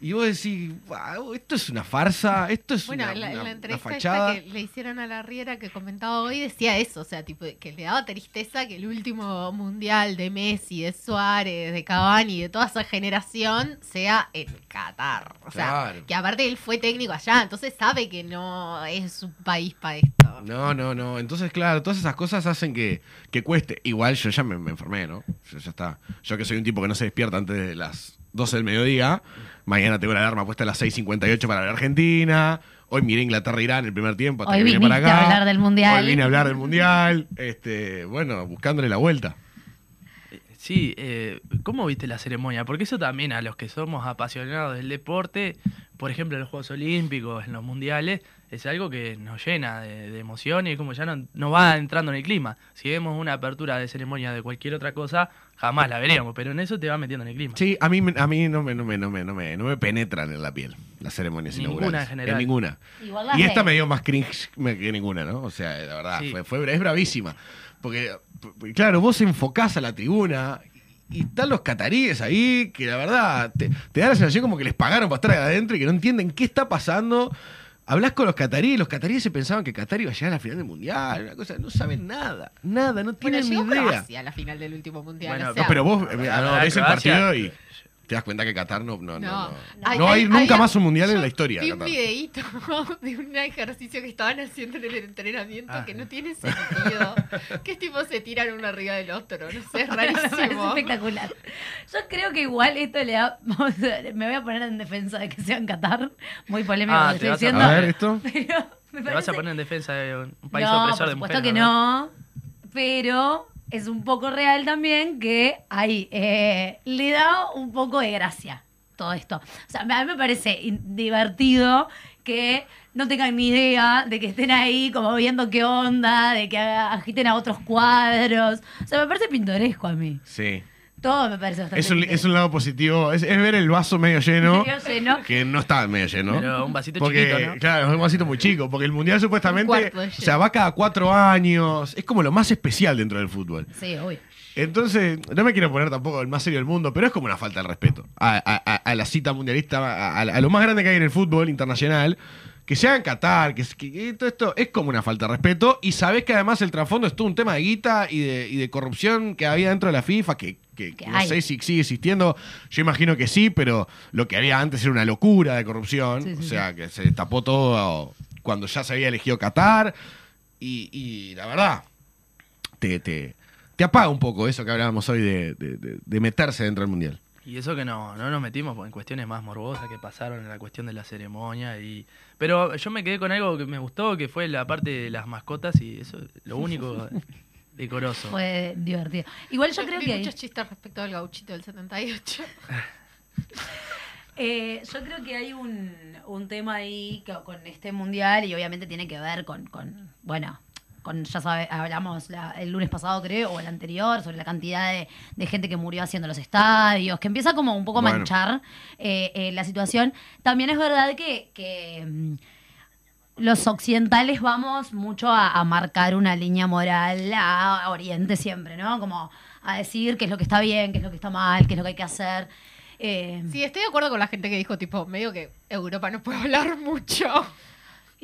Y vos decís, "Wow, esto es una farsa, esto es Bueno, una, la, en una- la una entrevista fachada. esta que le hicieron a la Riera que comentaba hoy decía eso, o sea, tipo que le daba tristeza que el último mundial de Messi, de Suárez, de Cavani, de toda esa generación sea en Qatar. O sea, Claro. que aparte él fue técnico allá, entonces sabe que no es un país para esto. No, no, no. Entonces, claro, todas esas cosas hacen que, que cueste. Igual yo ya me, me enfermé, ¿no? Yo ya está. Yo que soy un tipo que no se despierta antes de las 12 del mediodía. Mañana tengo la alarma puesta a las 6.58 para la Argentina. Hoy miré Inglaterra-Irán el primer tiempo. Hasta Hoy que vine para acá. a hablar del Mundial. Hoy vine a hablar del Mundial. Este, bueno, buscándole la vuelta. Sí, eh, ¿cómo viste la ceremonia? Porque eso también a los que somos apasionados del deporte, por ejemplo en los Juegos Olímpicos, en los Mundiales, es algo que nos llena de, de emoción y como ya no, no va entrando en el clima. Si vemos una apertura de ceremonia de cualquier otra cosa, jamás la veríamos, pero en eso te va metiendo en el clima. Sí, a mí, me- a mí no, me, no, me, no, me, no, me, no me penetran en la piel las ceremonias Ninguna inaugurales. en general. ninguna. Igual las Y esta me dio más cringe me- que ninguna, ¿no? O sea, la verdad, Sí. fue, fue- es bravísima. Porque, claro, vos enfocás a la tribuna y están los cataríes ahí que la verdad te, te da la sensación como que les pagaron para estar ahí adentro y que no entienden qué está pasando. Hablas con los cataríes, los cataríes se pensaban que Qatar iba a llegar a la final del mundial, una cosa, no saben nada, nada, no Bueno, tienen llegó ni idea. Croacia a la final del último mundial. Bueno, o sea, No, pero vos eh, Para no, ganar ves el partido y te das cuenta que Qatar no, no, no, No. no. Hay- No nunca más un mundial en la historia. Vi un Qatar. videíto de un ejercicio que estaban haciendo en el entrenamiento Ah. que no tiene sentido. que es tipo se tiran uno arriba del otro, no sé, es rarísimo. espectacular. Yo creo que igual esto le da. Me voy a poner en defensa de que sea en Qatar. Muy polémico Ah, lo estoy vas a- diciendo. A ver, esto. Pero me Te vas a poner en defensa de un un país no, opresor por de supuesto mujeres. que ¿no? no. Pero es un poco real también que ahí eh, le da un poco de gracia todo esto. O sea, a mí me parece divertido que no tengan ni idea de que estén ahí como viendo qué onda, de que agiten a otros cuadros. O sea, me parece pintoresco a mí. Sí. Todo me parece bastante Es un, es pintoresco. un lado positivo. Es, es ver el vaso medio lleno. Medio lleno. Que no está medio lleno. Pero un vasito porque, chiquito, ¿no? claro, es un vasito muy chico. Porque el mundial supuestamente. O sea, va cada cuatro años. Es como lo más especial dentro del fútbol. Sí, obvio. Entonces, no me quiero poner tampoco el más serio del mundo, pero es como una falta de respeto a, a- a- a la cita mundialista, a, a- a lo más grande que hay en el fútbol internacional. Que se haga en Qatar, que, todo esto es como una falta de respeto. Y sabés que además el trasfondo es todo un tema de guita y de, y de corrupción que había dentro de la FIFA, que, que Que no hay. sé si sigue existiendo. Yo imagino que sí, pero lo que había antes era una locura de corrupción. Sí, sí, o sea, que se destapó todo cuando ya se había elegido Qatar. Y, y la verdad, te, te, te apaga un poco eso que hablábamos hoy de, de- de- de meterse dentro del mundial. Y eso que no, no nos metimos en cuestiones más morbosas que pasaron en la cuestión de la ceremonia. y Pero yo me quedé con algo que me gustó, que fue la parte de las mascotas y eso es lo único decoroso. Fue divertido. Igual yo creo Vi que. hay- muchos chistes respecto al gauchito del 78. Eh, yo creo que hay un, un tema ahí que- con este mundial y obviamente tiene que ver con, con bueno, con, ya sabe, hablamos la- el lunes pasado creo, o el anterior, sobre la cantidad de, de gente que murió haciendo los estadios, que empieza como un poco a Bueno. manchar eh, eh, la situación. También es verdad que... que, mm, los occidentales vamos mucho a, a marcar una línea moral a Oriente siempre, ¿no? Como a decir qué es lo que está bien, qué es lo que está mal, qué es lo que hay que hacer. Eh, Sí, estoy de acuerdo con la gente que dijo, tipo, medio que Europa no puede hablar mucho.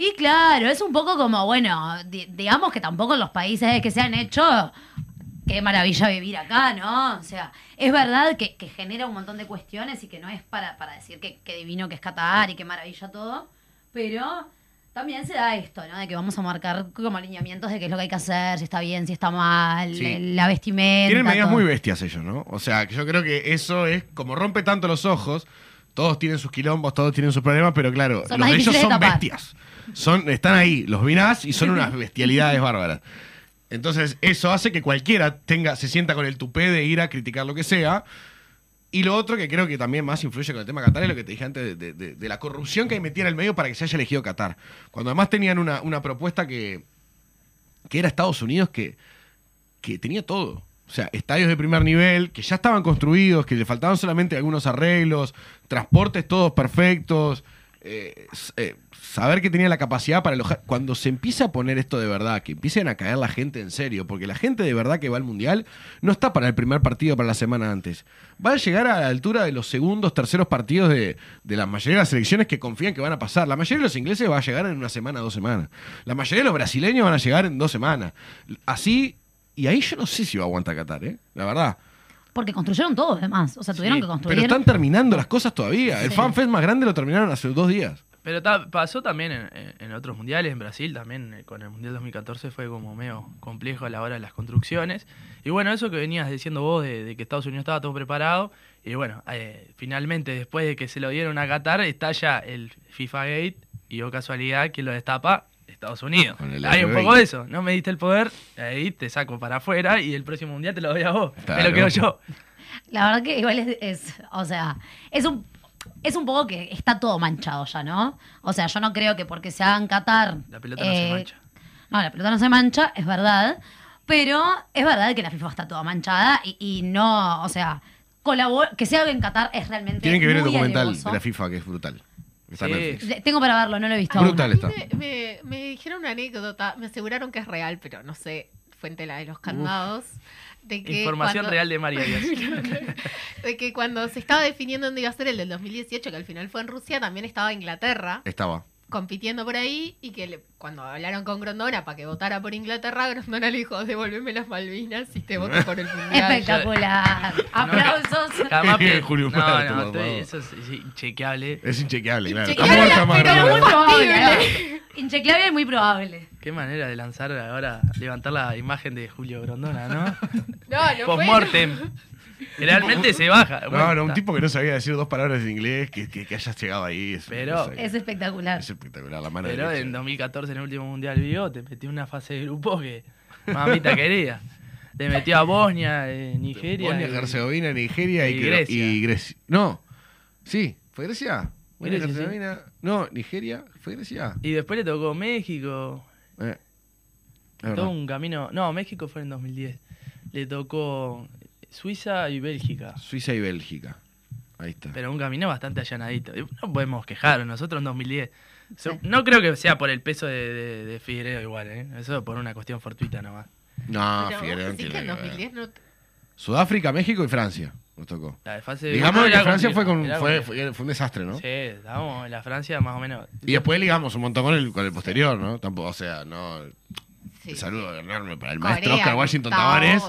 Y claro, es un poco como, bueno, di- digamos que tampoco en los países que se han hecho, qué maravilla vivir acá, ¿no? O sea, es verdad que, que genera un montón de cuestiones y que no es para, para decir que, que divino que es Qatar y qué maravilla todo, pero también se da esto, ¿no? De que vamos a marcar como alineamientos de qué es lo que hay que hacer, si está bien, si está mal, Sí. la vestimenta. Tienen medidas todo. muy bestias ellos, ¿no? O sea, que yo creo que eso es como rompe tanto los ojos. Todos tienen sus quilombos, todos tienen sus problemas, pero claro, Son los de ellos de son bestias. Son, están ahí, los vinás y son unas bestialidades bárbaras. Entonces, eso hace que cualquiera tenga, se sienta con el tupé de ir a criticar lo que sea. Y lo otro que creo que también más influye con el tema Qatar es lo que te dije antes de, de- de- de la corrupción que hay metida en el medio para que se haya elegido Qatar. Cuando además tenían una, una propuesta que, que era Estados Unidos que, que tenía todo. O sea, estadios de primer nivel que ya estaban construidos, que le faltaban solamente algunos arreglos, transportes todos perfectos, eh, eh, saber que tenía la capacidad para alojar. Cuando se empieza a poner esto de verdad, que empiecen a caer la gente en serio, porque la gente de verdad que va al mundial no está para el primer partido para la semana antes. Va a llegar a la altura de los segundos, terceros partidos de, de la mayoría de las selecciones que confían que van a pasar. La mayoría de los ingleses va a llegar en una semana, dos semanas. La mayoría de los brasileños van a llegar en dos semanas. Así, y ahí yo no sé si va a aguantar Qatar, ¿eh? La verdad. Porque construyeron todo, además. O sea, tuvieron Sí, que construir. Pero están terminando las cosas todavía. El. FanFest más grande lo terminaron hace dos días. Pero ta- pasó también en, otros mundiales, en Brasil también, eh, con el Mundial 2014 fue como medio complejo a la hora de las construcciones. Y bueno, eso que venías diciendo vos de, de que Estados Unidos estaba todo preparado. Y bueno, eh, finalmente después de que se lo dieron a Qatar, está ya el FIFA Gate y o casualidad que lo destapa Estados Unidos. Hay un F20. poco de eso, no me diste el poder, ahí te saco para afuera y el próximo mundial te lo doy a vos. Me Claro. lo quedo yo. La verdad que igual es, es- o sea, es un, es un poco que está todo manchado ya, ¿no? O sea, yo no creo que porque se hagan Qatar... La pelota no se eh, mancha. No, la pelota no se mancha, es verdad. Pero es verdad que la FIFA está toda manchada y, y no, o sea, colabor- que se haga en Qatar es realmente. Tienen que ver el documental alevoso. de la FIFA, que es brutal. Sí. Tengo para verlo, no lo he visto. Brutal está. Me, me- me dijeron una anécdota, me aseguraron que es real, pero no sé, fuente la de los candados. De que Información cuando- real de María Díaz. de que cuando se estaba definiendo dónde iba a ser el del 2018, que al final fue en Rusia, también estaba Inglaterra Estaba. Compitiendo por ahí y que le- cuando hablaron con Grondona para que votara por Inglaterra, Grondona le dijo, devolveme las Malvinas y te voto por el Mundial. Espectacular. Aplausos. Jamás pe- Julio no, no, estoy- eso es, es inchequeable. Es inchequeable, claro. Está Inchequeable, muerta, pero Marta. muy probable. Qué manera de lanzar ahora, levantar la imagen de Julio Grondona, ¿no? No, no fue- Post-mortem. Realmente se baja. No, Bueno, no, un está. tipo que no sabía decir dos palabras en inglés, que, que, que hayas llegado ahí. Es, Pero- es, Es espectacular. es espectacular, la mano Pero derecha. en 2014, en el último mundial vio, te metió una fase de grupo que mamita quería. Te metió a Bosnia, eh, Nigeria. Bosnia, y- Herzegovina, Nigeria y, Grecia. y Grecia. No, sí, ¿fue Grecia? Bosnia, Grecia, sí. Herzegovina. No, Nigeria, ¿fue Grecia? Y después le tocó México. Eh, Todo un camino. No, México fue en 2010. Le tocó Suiza y Bélgica. Suiza y Bélgica. Ahí está. Pero un camino bastante allanadito. No podemos quejar, nosotros en 2010. So- No creo que sea por el peso de, de, de Figueiredo igual, ¿eh? Eso por una cuestión fortuita nomás. No, Pero vos Figueroa no decís tiene que en nada que ver. 2010 no Sudáfrica, México y Francia nos tocó. La de fase de Digamos que Francia fue, con, fue, fue, fue un desastre, ¿no? Sí, estábamos en la Francia más o menos. Y después ligamos un montón con el, con el posterior, ¿no? Tampoco, o sea, no. sí. Un saludo enorme para el Corea, maestro Oscar Washington. Tavares.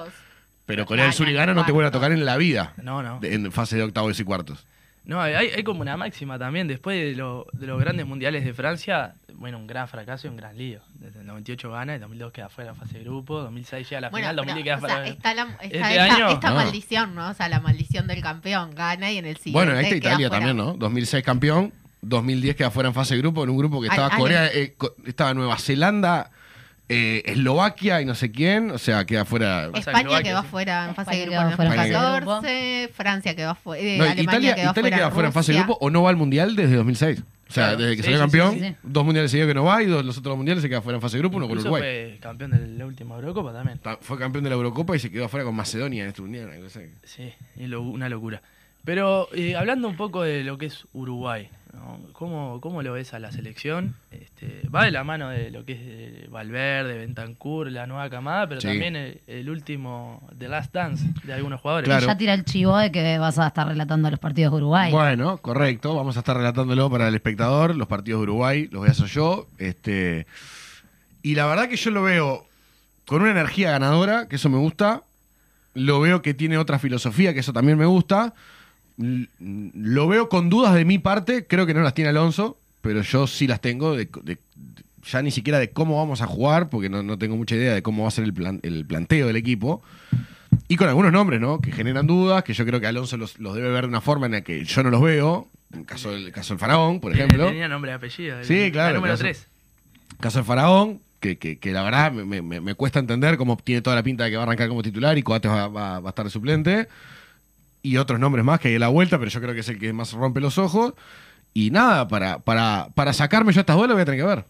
Pero Corea del Sur y Ghana no te vuelve a tocar en la vida. No, no. de- En fase de octavos y cuartos. No, hay, hay como una máxima también. Después de, lo- de los grandes mundiales de Francia, bueno, un gran fracaso y un gran lío. Desde el 98 gana, el 2002 queda fuera en fase de grupo, 2006 llega a la Bueno, final, 2010 pero, queda o sea, fuera. está, la, está Este esta, año- esta No. maldición, ¿no? O sea, la maldición del campeón gana y en el siguiente Bueno, ahí está queda Italia fuera. también, ¿no? 2006 campeón, 2010 queda fuera en fase de grupo, en un grupo que estaba al- Corea, eh, co- estaba Nueva Zelanda, eh, Eslovaquia y no sé quién, o sea, queda fuera. Es- España quedó sí. fuera en fase de grupo en fase de 2014, Francia quedó fuera, No, Alemania Italia, quedó Italia fuera, queda fuera en fase de grupo o no va al mundial desde 2006. O sea, Claro. desde que Sí, salió sí, campeón, sí, sí. dos mundiales seguidos que no va y dos, los otros mundiales se queda fuera en fase de grupo, uno con Uruguay. fue campeón de la última Eurocopa también. Ta- Fue campeón de la Eurocopa y se quedó afuera con Macedonia en este mundial. cosa que- Sí, y lo- una locura. Pero eh, hablando un poco de lo que es Uruguay, ¿no? ¿Cómo, ¿Cómo lo ves a la selección? Este, va de la mano de lo que es eh, Valverde, Bentancur, la nueva camada, pero Sí. también el, el último The Last Dance de algunos jugadores. Claro. Ya tira el chivo de que vas a estar relatando los partidos de Uruguay. Bueno, correcto. Vamos a estar relatándolo para el espectador. Los partidos de Uruguay los voy a hacer yo. Este, y la verdad que yo lo veo con una energía ganadora, que eso me gusta. Lo veo que tiene otra filosofía, que eso también me gusta. Lo veo con dudas de mi parte. Creo que no las tiene Alonso, pero yo sí las tengo. de- de- ya ni siquiera de cómo vamos a jugar, porque no, no tengo mucha idea de cómo va a ser el, plan- el planteo del equipo. Y con algunos nombres, ¿no? Que generan dudas, que yo creo que Alonso los, los debe ver de una forma en la que yo no los veo. En caso del caso del Faraón, por ejemplo. Tenía nombre y apellido. el- Sí, claro, La número caso- 3. Caso del Faraón, que, que- que la verdad me, me- me cuesta entender cómo tiene toda la pinta de que va a arrancar como titular y Coates va, va- va a estar de suplente. Y otros nombres más que hay en la vuelta, pero yo creo que es el que más rompe los ojos. Y nada, para, para, para sacarme yo estas lo voy a tener que ver.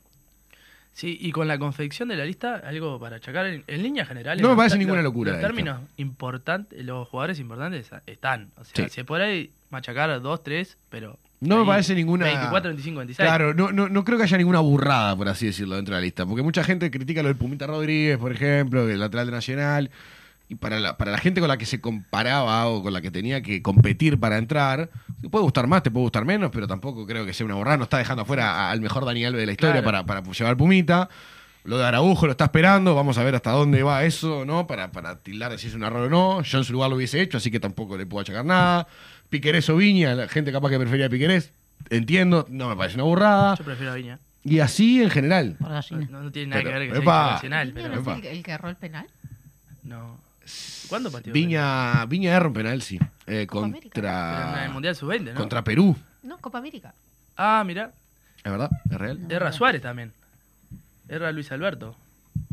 Sí, y con la confección de la lista, algo para achacar en, en líneas generales. No me parece ninguna locura Los términos importantes, los jugadores importantes están. O sea, Sí. se ahí machacar dos, tres, pero. No me parece ninguna- 24, 25, 26. Claro, no, no, no creo que haya ninguna burrada, por así decirlo, dentro de la lista. Porque mucha gente critica lo del Pumita Rodríguez, por ejemplo, el lateral de Nacional. Y para la, para la gente con la que se comparaba o con la que tenía que competir para entrar, te puede gustar más, te puede gustar menos, pero tampoco creo que sea una burrada. No está dejando afuera al mejor Dani Alves de la historia Claro. para, para llevar Pumita. Lo de Araujo lo está esperando, vamos a ver hasta dónde va eso, ¿no? Para, para tildar de si es un error o no. Yo en su lugar lo hubiese hecho, así que tampoco le puedo achacar nada. Piquerés o Viña, la gente capaz que prefería a Piquerés, entiendo, no me parece una burrada. Yo prefiero a Viña. Y así en general. Por No, no tiene nada Pero, que ver que sea epa. internacional, ¿Viña pero. no Epa. es el, el que erró el penal? No. ¿Cuándo partió? Viña, Viña erra un penal, sí. Eh. Pero en contra, el Mundial Sub-20, ¿no? contra Perú. No, Copa América. Ah, mira. ¿Es verdad? ¿Es real? Erra Suárez también. Erra Luis Alberto.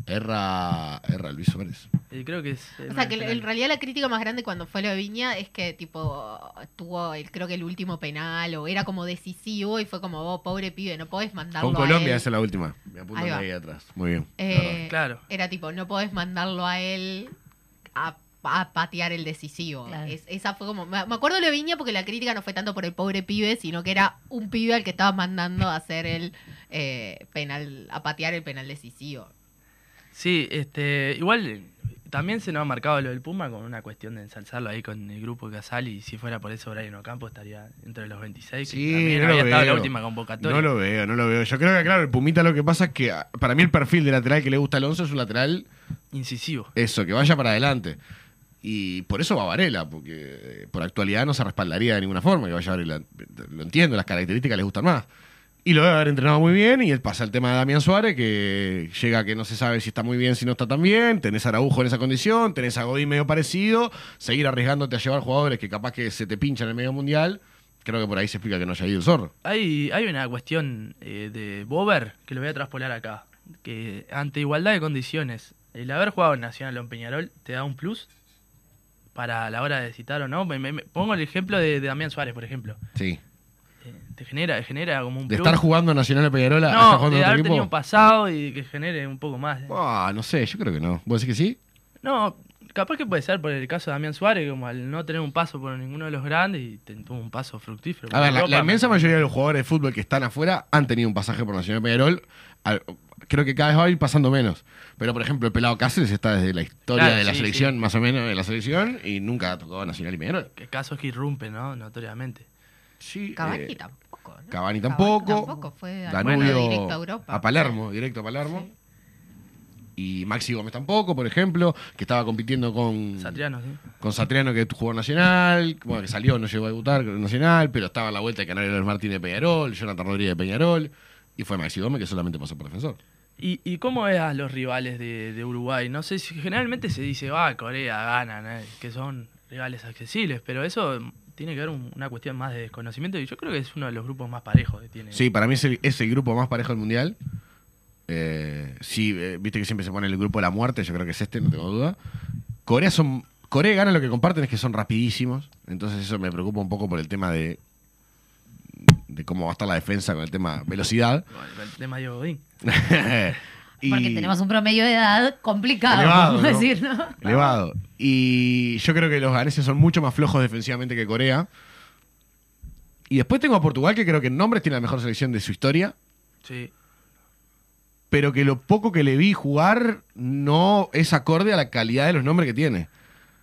Erra, erra Luis Suárez. Y creo que es. O sea, que en realidad la crítica más grande cuando fue lo de Viña es que, tipo, tuvo, el, creo que el último penal o era como decisivo y fue como, vos, pobre pibe, no podés mandarlo Con a Colombia, él. esa es la última. Me apuntan Ahí ahí, atrás. Muy bien. Eh, Claro. Era tipo, no podés mandarlo a él a, a patear el decisivo. Claro. Es- esa fue como. Me acuerdo de Viña porque la crítica no fue tanto por el pobre pibe, sino que era un pibe al que estaba mandando a hacer el eh, penal, a patear el penal decisivo. Sí, este, igual también se nos ha marcado lo del Puma con una cuestión de ensalzarlo ahí con el grupo Casal y si fuera por eso Brian Ocampo estaría entre los 26, que Sí, también no había estado la última convocatoria. No lo veo, no lo veo. Yo creo que, claro, el Pumita lo que pasa es que ah, para mí el perfil de lateral que le gusta a Alonso es un lateral, Incisivo. eso, que vaya para adelante. Y por eso va Varela, porque eh, por actualidad no se respaldaría de ninguna forma que vaya Varela. Lo entiendo, las características le gustan más. Y lo debe haber entrenado muy bien. Y pasa el tema de Damián Suárez, que llega que no se sabe si está muy bien, si no está tan bien. Tenés a Araujo en esa condición, tenés a Godín medio parecido. Seguir arriesgándote a llevar jugadores que capaz que se te pinchan en el medio mundial. Creo que por ahí se explica que no haya ido el zorro. Hay, hay una cuestión eh, de Bober que lo voy a traspolar acá. Que ante igualdad de condiciones, el haber jugado en Nacional o en Peñarol te da un plus para la hora de citar o no. Me- me- me- pongo el ejemplo de, de Damián Suárez, por ejemplo. Sí. Eh, te genera, genera como un De plus. estar jugando Nacional de Peñarola no, jugando de haber tenido un pasado y que genere un poco más. Ah, no sé, yo creo que no. ¿Vos decís que sí? No, capaz que puede ser por el caso de Damián Suárez, como al no tener un paso por ninguno de los grandes y tuvo un paso fructífero. A ver, la, la inmensa me- mayoría de los jugadores de fútbol que están afuera han tenido un pasaje por Nacional de Peñarol. Al- creo que cada vez va a ir pasando menos. Pero, por ejemplo, el pelado Cáceres está desde la historia Claro, de la sí, selección, sí. más o menos de la selección, y nunca ha tocado Nacional y Peñarol. Que casos que irrumpen, ¿no? Notoriamente. Sí, Cavani eh, tampoco. ¿no? Cavani tampoco. tampoco fue al- Danubio bueno, directo a Europa. a Palermo, directo a Palermo. Sí. Y Maxi Gómez tampoco, por ejemplo, que estaba compitiendo con Satriano, sí. con Satriano que jugó en Nacional, bueno, que salió, no llegó a debutar en Nacional, pero estaba en la vuelta de Canario Martínez de Peñarol, Jonathan Rodríguez de Peñarol, y fue Maxi Gómez que solamente pasó por defensor. ¿Y, y cómo es a los rivales de, de Uruguay? No sé si generalmente se dice, ah, Corea ganan, eh, que son rivales accesibles, pero eso tiene que ver un- una cuestión más de desconocimiento y yo creo que es uno de los grupos más parejos que tiene. Sí, para mí es el, es el grupo más parejo del Mundial. Eh, sí, eh, viste que siempre se pone el grupo de la muerte, yo creo que es este, no tengo duda. Corea son Corea y Ghana lo que comparten es que son rapidísimos, entonces eso me preocupa un poco por el tema de de cómo va a estar la defensa con el tema velocidad. Bueno, el tema de Godín. Y- Porque tenemos un promedio de edad complicado, Elevado, vamos a ¿no? decir, ¿no? elevado. Y yo creo que los ganeses son mucho más flojos defensivamente que Corea. Y después tengo a Portugal, que creo que en nombres tiene la mejor selección de su historia, Sí. pero que lo poco que le vi jugar no es acorde a la calidad de los nombres que tiene.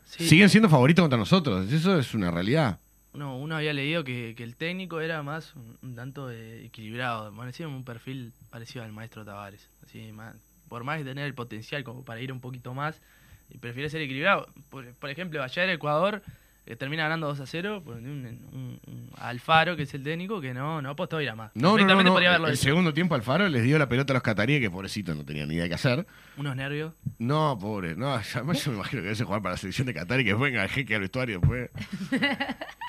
Sí. Siguen siendo favoritos contra nosotros, eso es una realidad. Uno, uno había leído que, que el técnico era más un, tanto equilibrado, parecía un perfil parecido al maestro Tavares. Así, más- por más de tener el potencial como para ir un poquito más, y prefiere ser equilibrado. Por, por ejemplo, ayer Ecuador eh, termina ganando 2 a 0 por un, un- un Alfaro, que es el técnico, que no, no apostó a ir a más. No, no, no, Perfectamente no. podría haberlo El hecho. segundo tiempo Alfaro les dio la pelota a los cataríes, que pobrecitos no tenían ni idea qué hacer. Unos nervios. No, pobre, no, además yo me imagino que debe jugar para la selección de Qatar y que venga el jeque al vestuario después.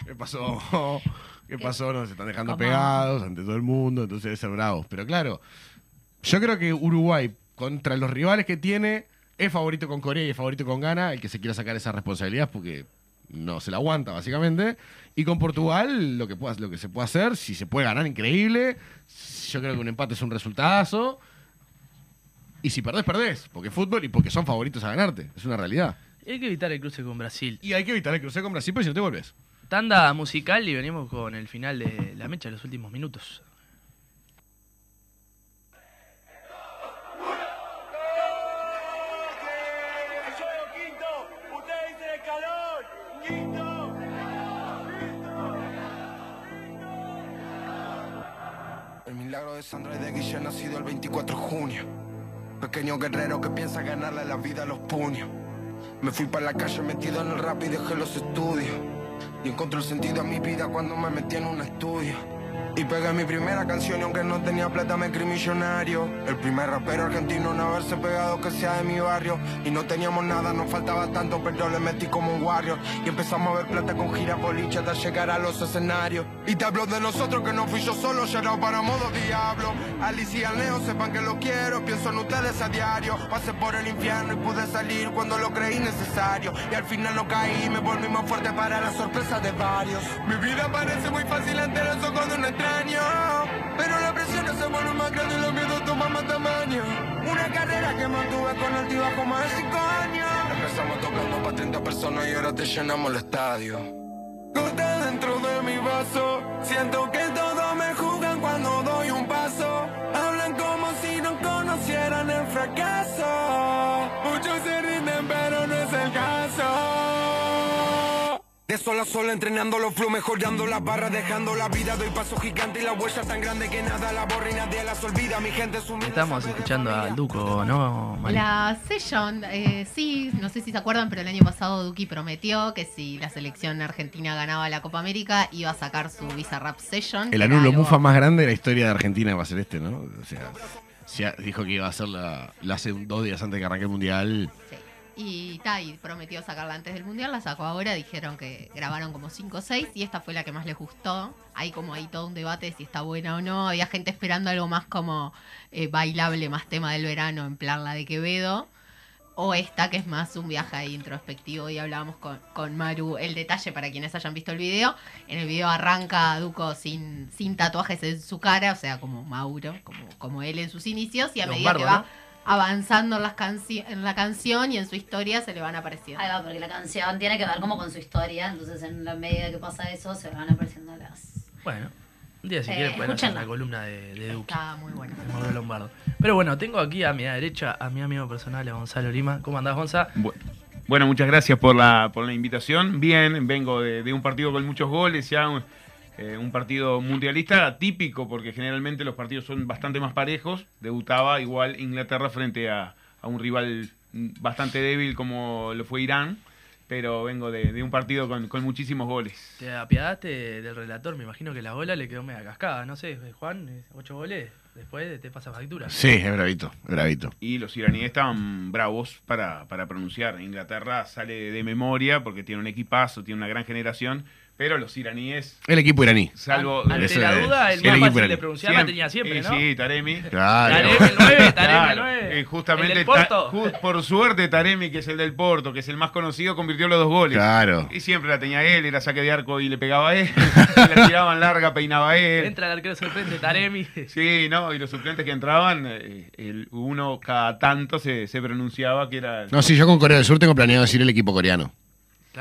¿Qué pasó? ¿Qué pasó? Nos están dejando ¿Cómo? pegados ante todo el mundo, entonces debe ser bravos. Pero claro, yo creo que Uruguay, contra los rivales que tiene, es favorito con Corea y es favorito con Ghana, el que se quiera sacar esa responsabilidad porque no se la aguanta, básicamente. Y con Portugal, lo que, pueda, lo que se puede hacer, si se puede ganar, increíble. Yo creo que un empate es un resultadazo. Y si perdés, perdés. Porque es fútbol y porque son favoritos a ganarte. Es una realidad. Y hay que evitar el cruce con Brasil. Y hay que evitar el cruce con Brasil, porque si no te vuelves. Tanda musical y venimos con el final de la mecha de los últimos minutos. De Sandra y de Guille nacido el 24 de junio. Pequeño guerrero que piensa ganarle la vida a los puños. Me fui para la calle metido en el rap y dejé los estudios. Y encontré el sentido a mi vida cuando me metí en un estudio. Y pegué mi primera canción y aunque no tenía plata me creí millonario. El primer rapero argentino en haberse pegado que sea de mi barrio. Y no teníamos nada, nos faltaba tanto, pero le metí como un warrior. Y empezamos a ver plata con gira boliche hasta llegar a los escenarios. Y te hablo de nosotros que no fui yo solo, llegado para modo diablo. Alicia y al Neo sepan que lo quiero, pienso en ustedes a diario. Pasé por el infierno y pude salir cuando lo creí necesario. Y al final no caí, me volví más fuerte para la sorpresa de varios. Mi vida parece muy fácil ante los ojos de un extraño. Pero la presión se vuelve más grande y los miedos toman más tamaño. Una carrera que mantuve con altibajo más de cinco años. Empezamos tocando para 30 personas y ahora te llenamos el estadio. Gota dentro de mi vaso. Siento que todos me juzgan cuando doy un paso. Hablan como si no conocieran el fracaso. Caso. De sol a sol entrenando los flow, mejorando las barras, dejando la vida. Doy paso gigante y la huella tan grande que nada la borra y nadie las olvida. Mi gente es humilde. Estamos escuchando al Duco, ¿no? Mari? La Session, eh, sí, no sé si se acuerdan, pero el año pasado Duki prometió que si la selección argentina ganaba la Copa América iba a sacar su Visa Rap Session. El anulo algo- mufa más grande de la historia de Argentina va a ser este, ¿no? O sea, dijo que iba a ser la, hace dos días antes que arranque el mundial. Y Tai prometió sacarla antes del mundial, la sacó ahora, dijeron que grabaron como 5 o 6 y esta fue la que más les gustó. Hay como ahí todo un debate si está buena o no. Había gente esperando algo más como eh, bailable, más tema del verano, en plan la de Quevedo. O esta que es más un viaje ahí introspectivo y hablábamos con, con Maru. El detalle para quienes hayan visto el video. En el video arranca Duco sin, sin tatuajes en su cara, o sea, como Mauro, como, como él en sus inicios. Y a medida que va ¿no? Avanzando en, las en la canción y en su historia se le van apareciendo. Ahí va, porque la canción tiene que ver como con su historia, entonces en la medida que pasa eso se van apareciendo las... Bueno, un día si Eh, quieren pueden hacer escúchenla. una columna de, de Duque. Está muy bueno. de Mauro Lombardo. Pero bueno, tengo aquí a mi derecha a mi amigo personal, a Gonzalo Lima. ¿Cómo andás, Gonza? Bu- Bueno, muchas gracias por la, por la invitación. Bien, vengo de, de un partido con muchos goles, ya un, eh, un partido mundialista atípico, porque generalmente los partidos son bastante más parejos. Debutaba igual Inglaterra frente a, a un rival bastante débil como lo fue Irán, pero vengo de, de un partido con, con muchísimos goles. Te apiadaste del relator, me imagino que la bola le quedó media cascada. No sé, Juan, eh, ocho goles, después te pasa factura. Sí, es bravito, bravito. Y los iraníes estaban bravos para, para pronunciar. Inglaterra sale de memoria porque tiene un equipazo, tiene una gran generación, pero los iraníes El equipo iraní. Salvo Ante Ese la duda, el sí, el más equipo fácil iraní. de pronunciar la tenía siempre, Eh, ¿no? Sí, Taremi. Claro. Taremi el 9, Taremi Claro, el 9. eh, justamente, El del Ta- Porto. por suerte, Taremi, que es el del Porto, que es el más conocido, convirtió los dos goles. Claro. Y siempre la tenía él, era saque de arco y le pegaba a él. la tiraban larga, peinaba a él. Entra el arquero sorprende, Taremi. Sí, no, y los suplentes que entraban, eh, el uno cada tanto se, se pronunciaba que era. No, sí, yo con Corea del Sur tengo planeado decir el equipo coreano.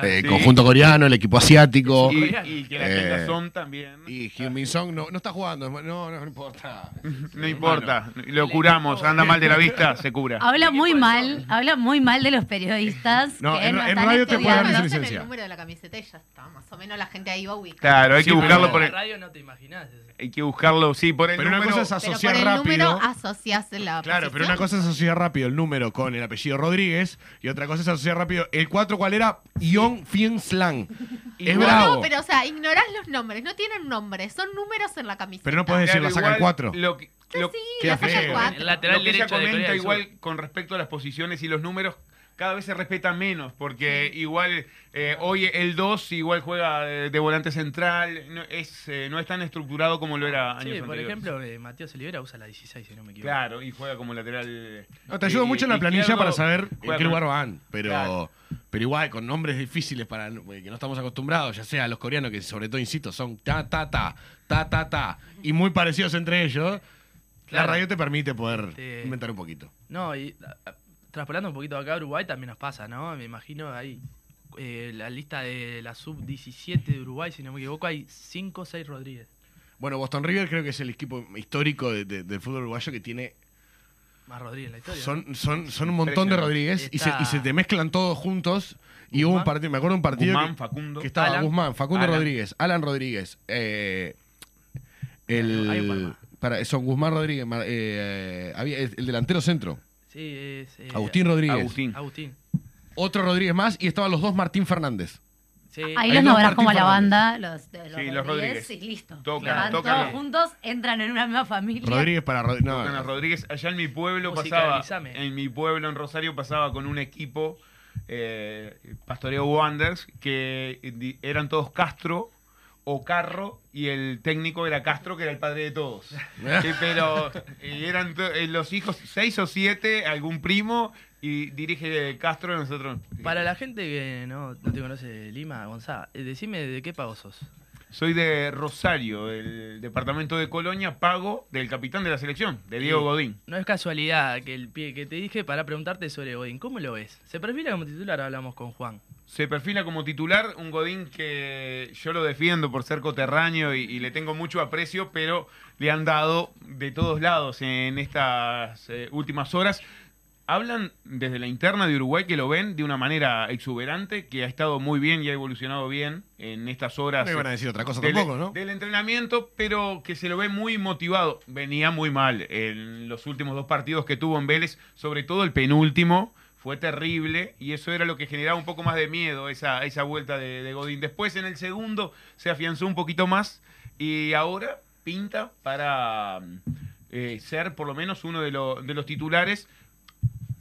Eh, Sí. Conjunto coreano, el equipo asiático. Y, y que la Eh, tenga Son también. Y Hyun Min Song no, no está jugando. No, no, no importa. No importa, lo curamos, anda mal de la vista, se cura. Habla muy mal, habla muy mal de los periodistas. No, que en- no en están radio te puede dar estudiando. licencia. El número de la camiseta y ya está. Más o menos la gente ahí va a ubicar. Claro, hay Sí, que buscarlo por En el, radio no te imaginas eso. Hay que buscarlo, sí, por el Pero una número. cosa es Pero asociar por el rápido. número asocias la Claro, pero posición. una cosa es asociar rápido el número con el apellido Rodríguez y otra cosa es asociar rápido el 4, ¿cuál era? Ion Fien Slang. Es No, bravo. no, pero o sea, ignorás los nombres, no tienen nombres, son números en la camiseta. Pero no podés decir, Claro, la sacan igual, 4. Lo que, lo- Sí, Qué la sacan feo. cuatro. El lateral lo que ella derecho de Corea comenta del igual con respecto a las posiciones y los números cada vez se respetan menos porque igual eh, hoy el 2 igual juega de, de volante central no es eh, no es tan estructurado como lo era años Sí, por anteriores. ejemplo, eh, Matías Olivera usa la 16, si no me equivoco. claro y juega como lateral No, te ayuda eh, mucho en la planilla para saber en qué lugar van. Pero, Claro. pero igual, con nombres difíciles para eh, que no estamos acostumbrados, ya sea los coreanos, que sobre todo, insisto, son ta, ta, ta, ta, ta, ta, y muy parecidos entre ellos, la radio te permite poder Te- inventar un poquito. No, y traspolando un poquito acá a Uruguay también nos pasa, ¿no? Me imagino ahí eh, la lista de la sub-17 de Uruguay, si no me equivoco, hay 5 o 6 Rodríguez. Bueno, Boston River creo que es el equipo histórico de- de- del fútbol uruguayo que tiene Más Rodríguez en la historia. ¿no? Son, son, son un montón de. Rodríguez y se, y se te mezclan todos juntos. Y hubo un partido, me acuerdo un partido Guzmán, que, Facundo que estaba Alan. Guzmán, Facundo Alan. Rodríguez, Alan Rodríguez, eh, el, Hay un par más. para, son Guzmán Rodríguez, eh, había el, el delantero centro, Sí, es. eh, Agustín Rodríguez, Agustín Agustín. otro Rodríguez más y estaban los dos Martín Fernández. Sí. Ahí los dos nombrás como a Martín la Fernández. banda, los, de los Sí, los Rodríguez, y listo. Tocan, Van tocan. todos juntos, entran en una misma familia. Rodríguez para Rod- no, Tocan a Rodríguez. Allá en mi pueblo pasaba, en mi pueblo, en Rosario, pasaba con un equipo, eh, Pastoreo Wanderers, que eran todos Castro o Carro, y el técnico era Castro, que era el padre de todos. Eh, pero eh, eran eh, los hijos, seis o siete, algún primo, y dirige Castro, nosotros. Para la gente que no, no te conoce de Lima, Gonzalo, eh, decime de qué pago sos. Soy de Rosario, del departamento de Colonia, pago del capitán de la selección, de Diego Sí. Godín. No es casualidad que el pie que te dije para preguntarte sobre Godín. ¿Cómo lo ves? Se perfila como titular, hablamos con Juan. Se perfila como titular un Godín que yo lo defiendo por ser coterráneo y, y le tengo mucho aprecio, pero le han dado de todos lados en estas eh, últimas horas. Hablan desde la interna de Uruguay que lo ven de una manera exuberante, que ha estado muy bien y ha evolucionado bien en estas horas No iban a decir otra cosa del, tampoco, ¿no? del entrenamiento, pero que se lo ve muy motivado. Venía muy mal en los últimos dos partidos que tuvo en Vélez, sobre todo el penúltimo, fue terrible y eso era lo que generaba un poco más de miedo, esa, esa vuelta de, de Godín. Después en el segundo se afianzó un poquito más y ahora pinta para eh, ser por lo menos uno de, lo- de los titulares.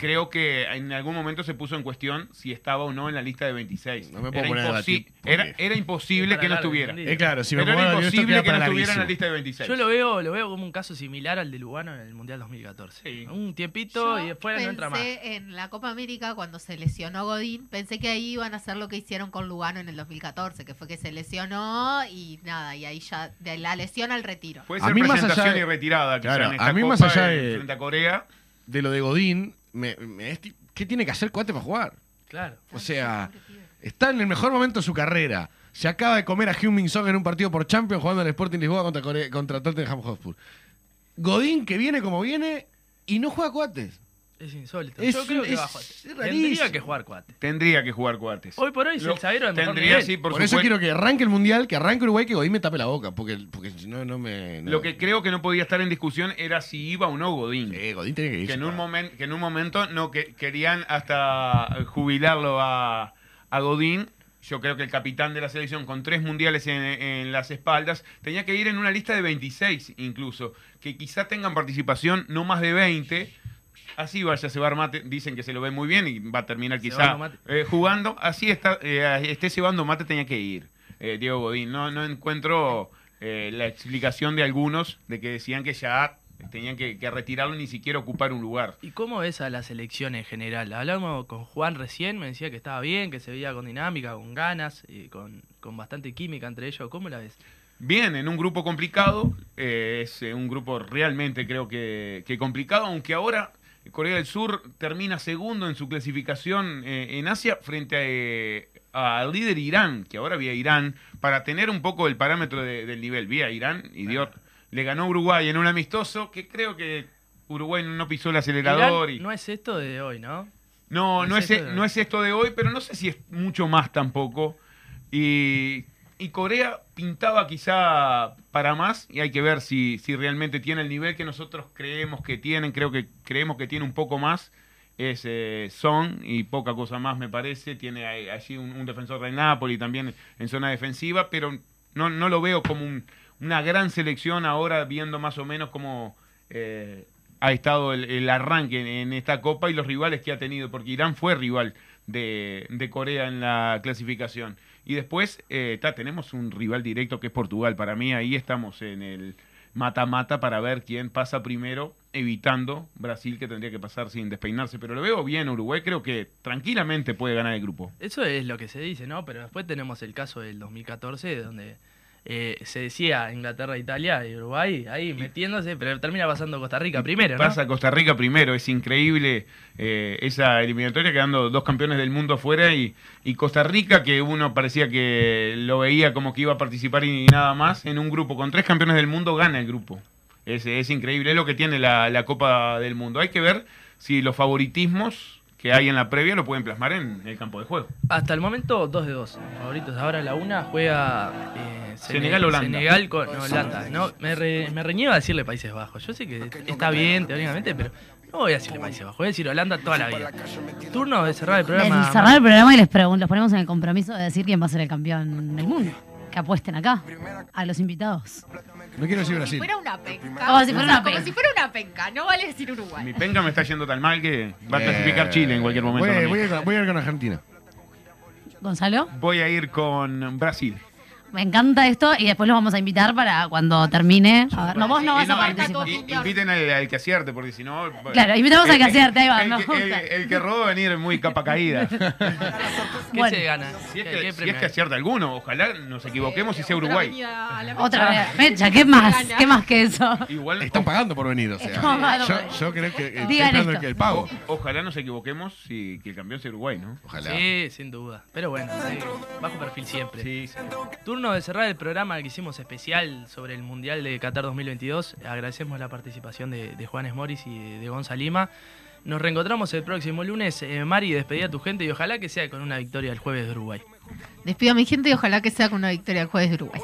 Creo que en algún momento se puso en cuestión si estaba o no en la lista de 26. No me puedo era, poner a imposi- era, era imposible que no estuviera. Eh, claro, si me Pero pongo era imposible que no estuviera en la lista de 26. Yo lo veo, lo veo como un caso similar al de Lugano en el Mundial 2014. Sí. Un tiempito Yo y después no entra más. pensé en la Copa América cuando se lesionó Godín, pensé que ahí iban a hacer lo que hicieron con Lugano en el 2014, que fue que se lesionó y nada, y ahí ya de la lesión al retiro. Puede A ser mí más presentación allá de- y retirada. Claro, en esta a mí Copa más allá de- Frente a Corea. De lo de Godín, me- me ¿qué tiene que hacer Cuate para jugar? Claro. O sea, está en el mejor momento de su carrera. Se acaba de comer a Hyun Min Song en un partido por Champions jugando al Sporting Lisboa contra, contra Tottenham Hotspur. Godín que viene como viene y no juega cuates. Es insólito. Es- Yo creo que es- va a jugar. es Tendría que jugar cuate. Tendría que jugar Cuates. Hoy por hoy es Lo- el zaguero de mejor Tendría, nivel. sí, por, Por, eso supuesto. quiero que arranque el Mundial, que arranque Uruguay, que Godín me tape la boca, porque, porque si no, no me... no. Lo que creo que no podía estar en discusión era si iba o no Godín. Sí, Godín tiene que ir. que, en un momen- que en un momento no que querían hasta jubilarlo a, a Godín. Yo creo que el capitán de la selección con tres mundiales en, en las espaldas tenía que ir en una lista de 26 incluso, que quizá tengan participación no más de 20. Así vaya Cebar Mate, dicen que se lo ve muy bien y va a terminar quizá eh, jugando. Así está, eh, esté Cebando Mate tenía que ir, eh, Diego Godín. No, no encuentro la explicación de algunos de que decían que ya tenían que, que retirarlo ni siquiera ocupar un lugar. ¿Y cómo ves a la selección en general? Hablamos con Juan recién, me decía que estaba bien, que se veía con dinámica, con ganas, y con, con bastante química entre ellos. ¿Cómo la ves? Bien, en un grupo complicado, eh, es un grupo realmente creo que, que complicado, aunque ahora Corea del Sur termina segundo en su clasificación eh, en Asia frente a, eh, al líder Irán, que ahora vía Irán, para tener un poco el parámetro de- del nivel. Vía Irán y dio, le ganó Uruguay en un amistoso que creo que Uruguay no pisó el acelerador. Irán y... No es esto de hoy, ¿no? No, No no es de- no es esto de hoy, pero no sé si es mucho más tampoco. Y, y Corea pintaba quizá para más y hay que ver si, si realmente tiene el nivel que nosotros creemos que tienen. Creo que creemos que tiene un poco más. Es eh, Son y poca cosa más me parece. Tiene allí un, defensor de Napoli también en zona defensiva, pero no, no lo veo como un- una gran selección ahora viendo más o menos cómo eh, ha estado el, el arranque en, esta copa y los rivales que ha tenido, porque Irán fue rival de Corea en la clasificación. Y después eh, tenemos un rival directo que es Portugal. Para mí ahí estamos en el mata-mata para ver quién pasa primero, evitando Brasil que tendría que pasar sin despeinarse. Pero lo veo bien Uruguay, creo que tranquilamente puede ganar el grupo. Eso es lo que se dice, ¿no? Pero después tenemos el caso del 2014, donde eh, se decía Inglaterra, Italia y Uruguay ahí metiéndose, pero termina pasando Costa Rica primero, ¿no? Pasa Costa Rica primero, es increíble eh, esa eliminatoria quedando dos campeones del mundo afuera y, y Costa Rica que uno parecía que lo veía como que iba a participar y nada más, en un grupo con tres campeones del mundo gana el grupo. Es, es increíble, es lo que tiene la, la Copa del Mundo. Hay que ver si los favoritismos que hay en la previa lo pueden plasmar en el campo de juego. Hasta el momento, 2 de 2. Favoritos. Ahora la una juega eh, Sene- Senegal-Holanda. Senegal con Holanda. No, me, re- me reniego a decirle Países Bajos. Yo sé que está bien teóricamente, pero no voy a decirle Países Bajos. Voy a decir Holanda toda la vida. Turno de cerrar el programa. cerrar el programa y les los ponemos en el compromiso de decir quién va a ser el campeón del mundo. Que apuesten acá, a los invitados. No quiero decir Si Brasil. fuera una penca. Como si fuera una como penca. si fuera una penca. No vale decir Uruguay. Mi penga me está yendo tan mal que va a clasificar Chile en cualquier momento. A voy a ir con Argentina. Gonzalo, Voy a ir con Brasil. Me encanta esto y después los vamos a invitar para cuando termine. A ver, no, vos no vas a participar. y- inviten al, al que acierte, porque si no. Claro, invitamos al que acierte, ahí va, El, que- el- el que roba va a venir muy capa caída. ¿Qué Bueno. se gana? Si es, ¿Qué- que, qué si es que acierta alguno, ojalá nos equivoquemos y sea Uruguay. Otra mecha. vez, fecha, ¿qué más? ¿Qué más que eso? Igual, Están pagando por venir, o sea. Yo, yo creo que eh, estoy el, el pago. ojalá nos equivoquemos y que el campeón sea Uruguay, ¿no? Ojalá. Sí, sin duda. Pero bueno, sí, bajo perfil siempre. Sí, sí. Turno de cerrar el programa que hicimos especial sobre el Mundial de Qatar 2022. Agradecemos la participación de, de Juanes Morris y de, de Gonza Lima. Nos reencontramos el próximo lunes. Eh, Mari, despedí a tu gente y ojalá que sea con una victoria el jueves de Uruguay. Despido a mi gente y ojalá que sea con una victoria el jueves de Uruguay.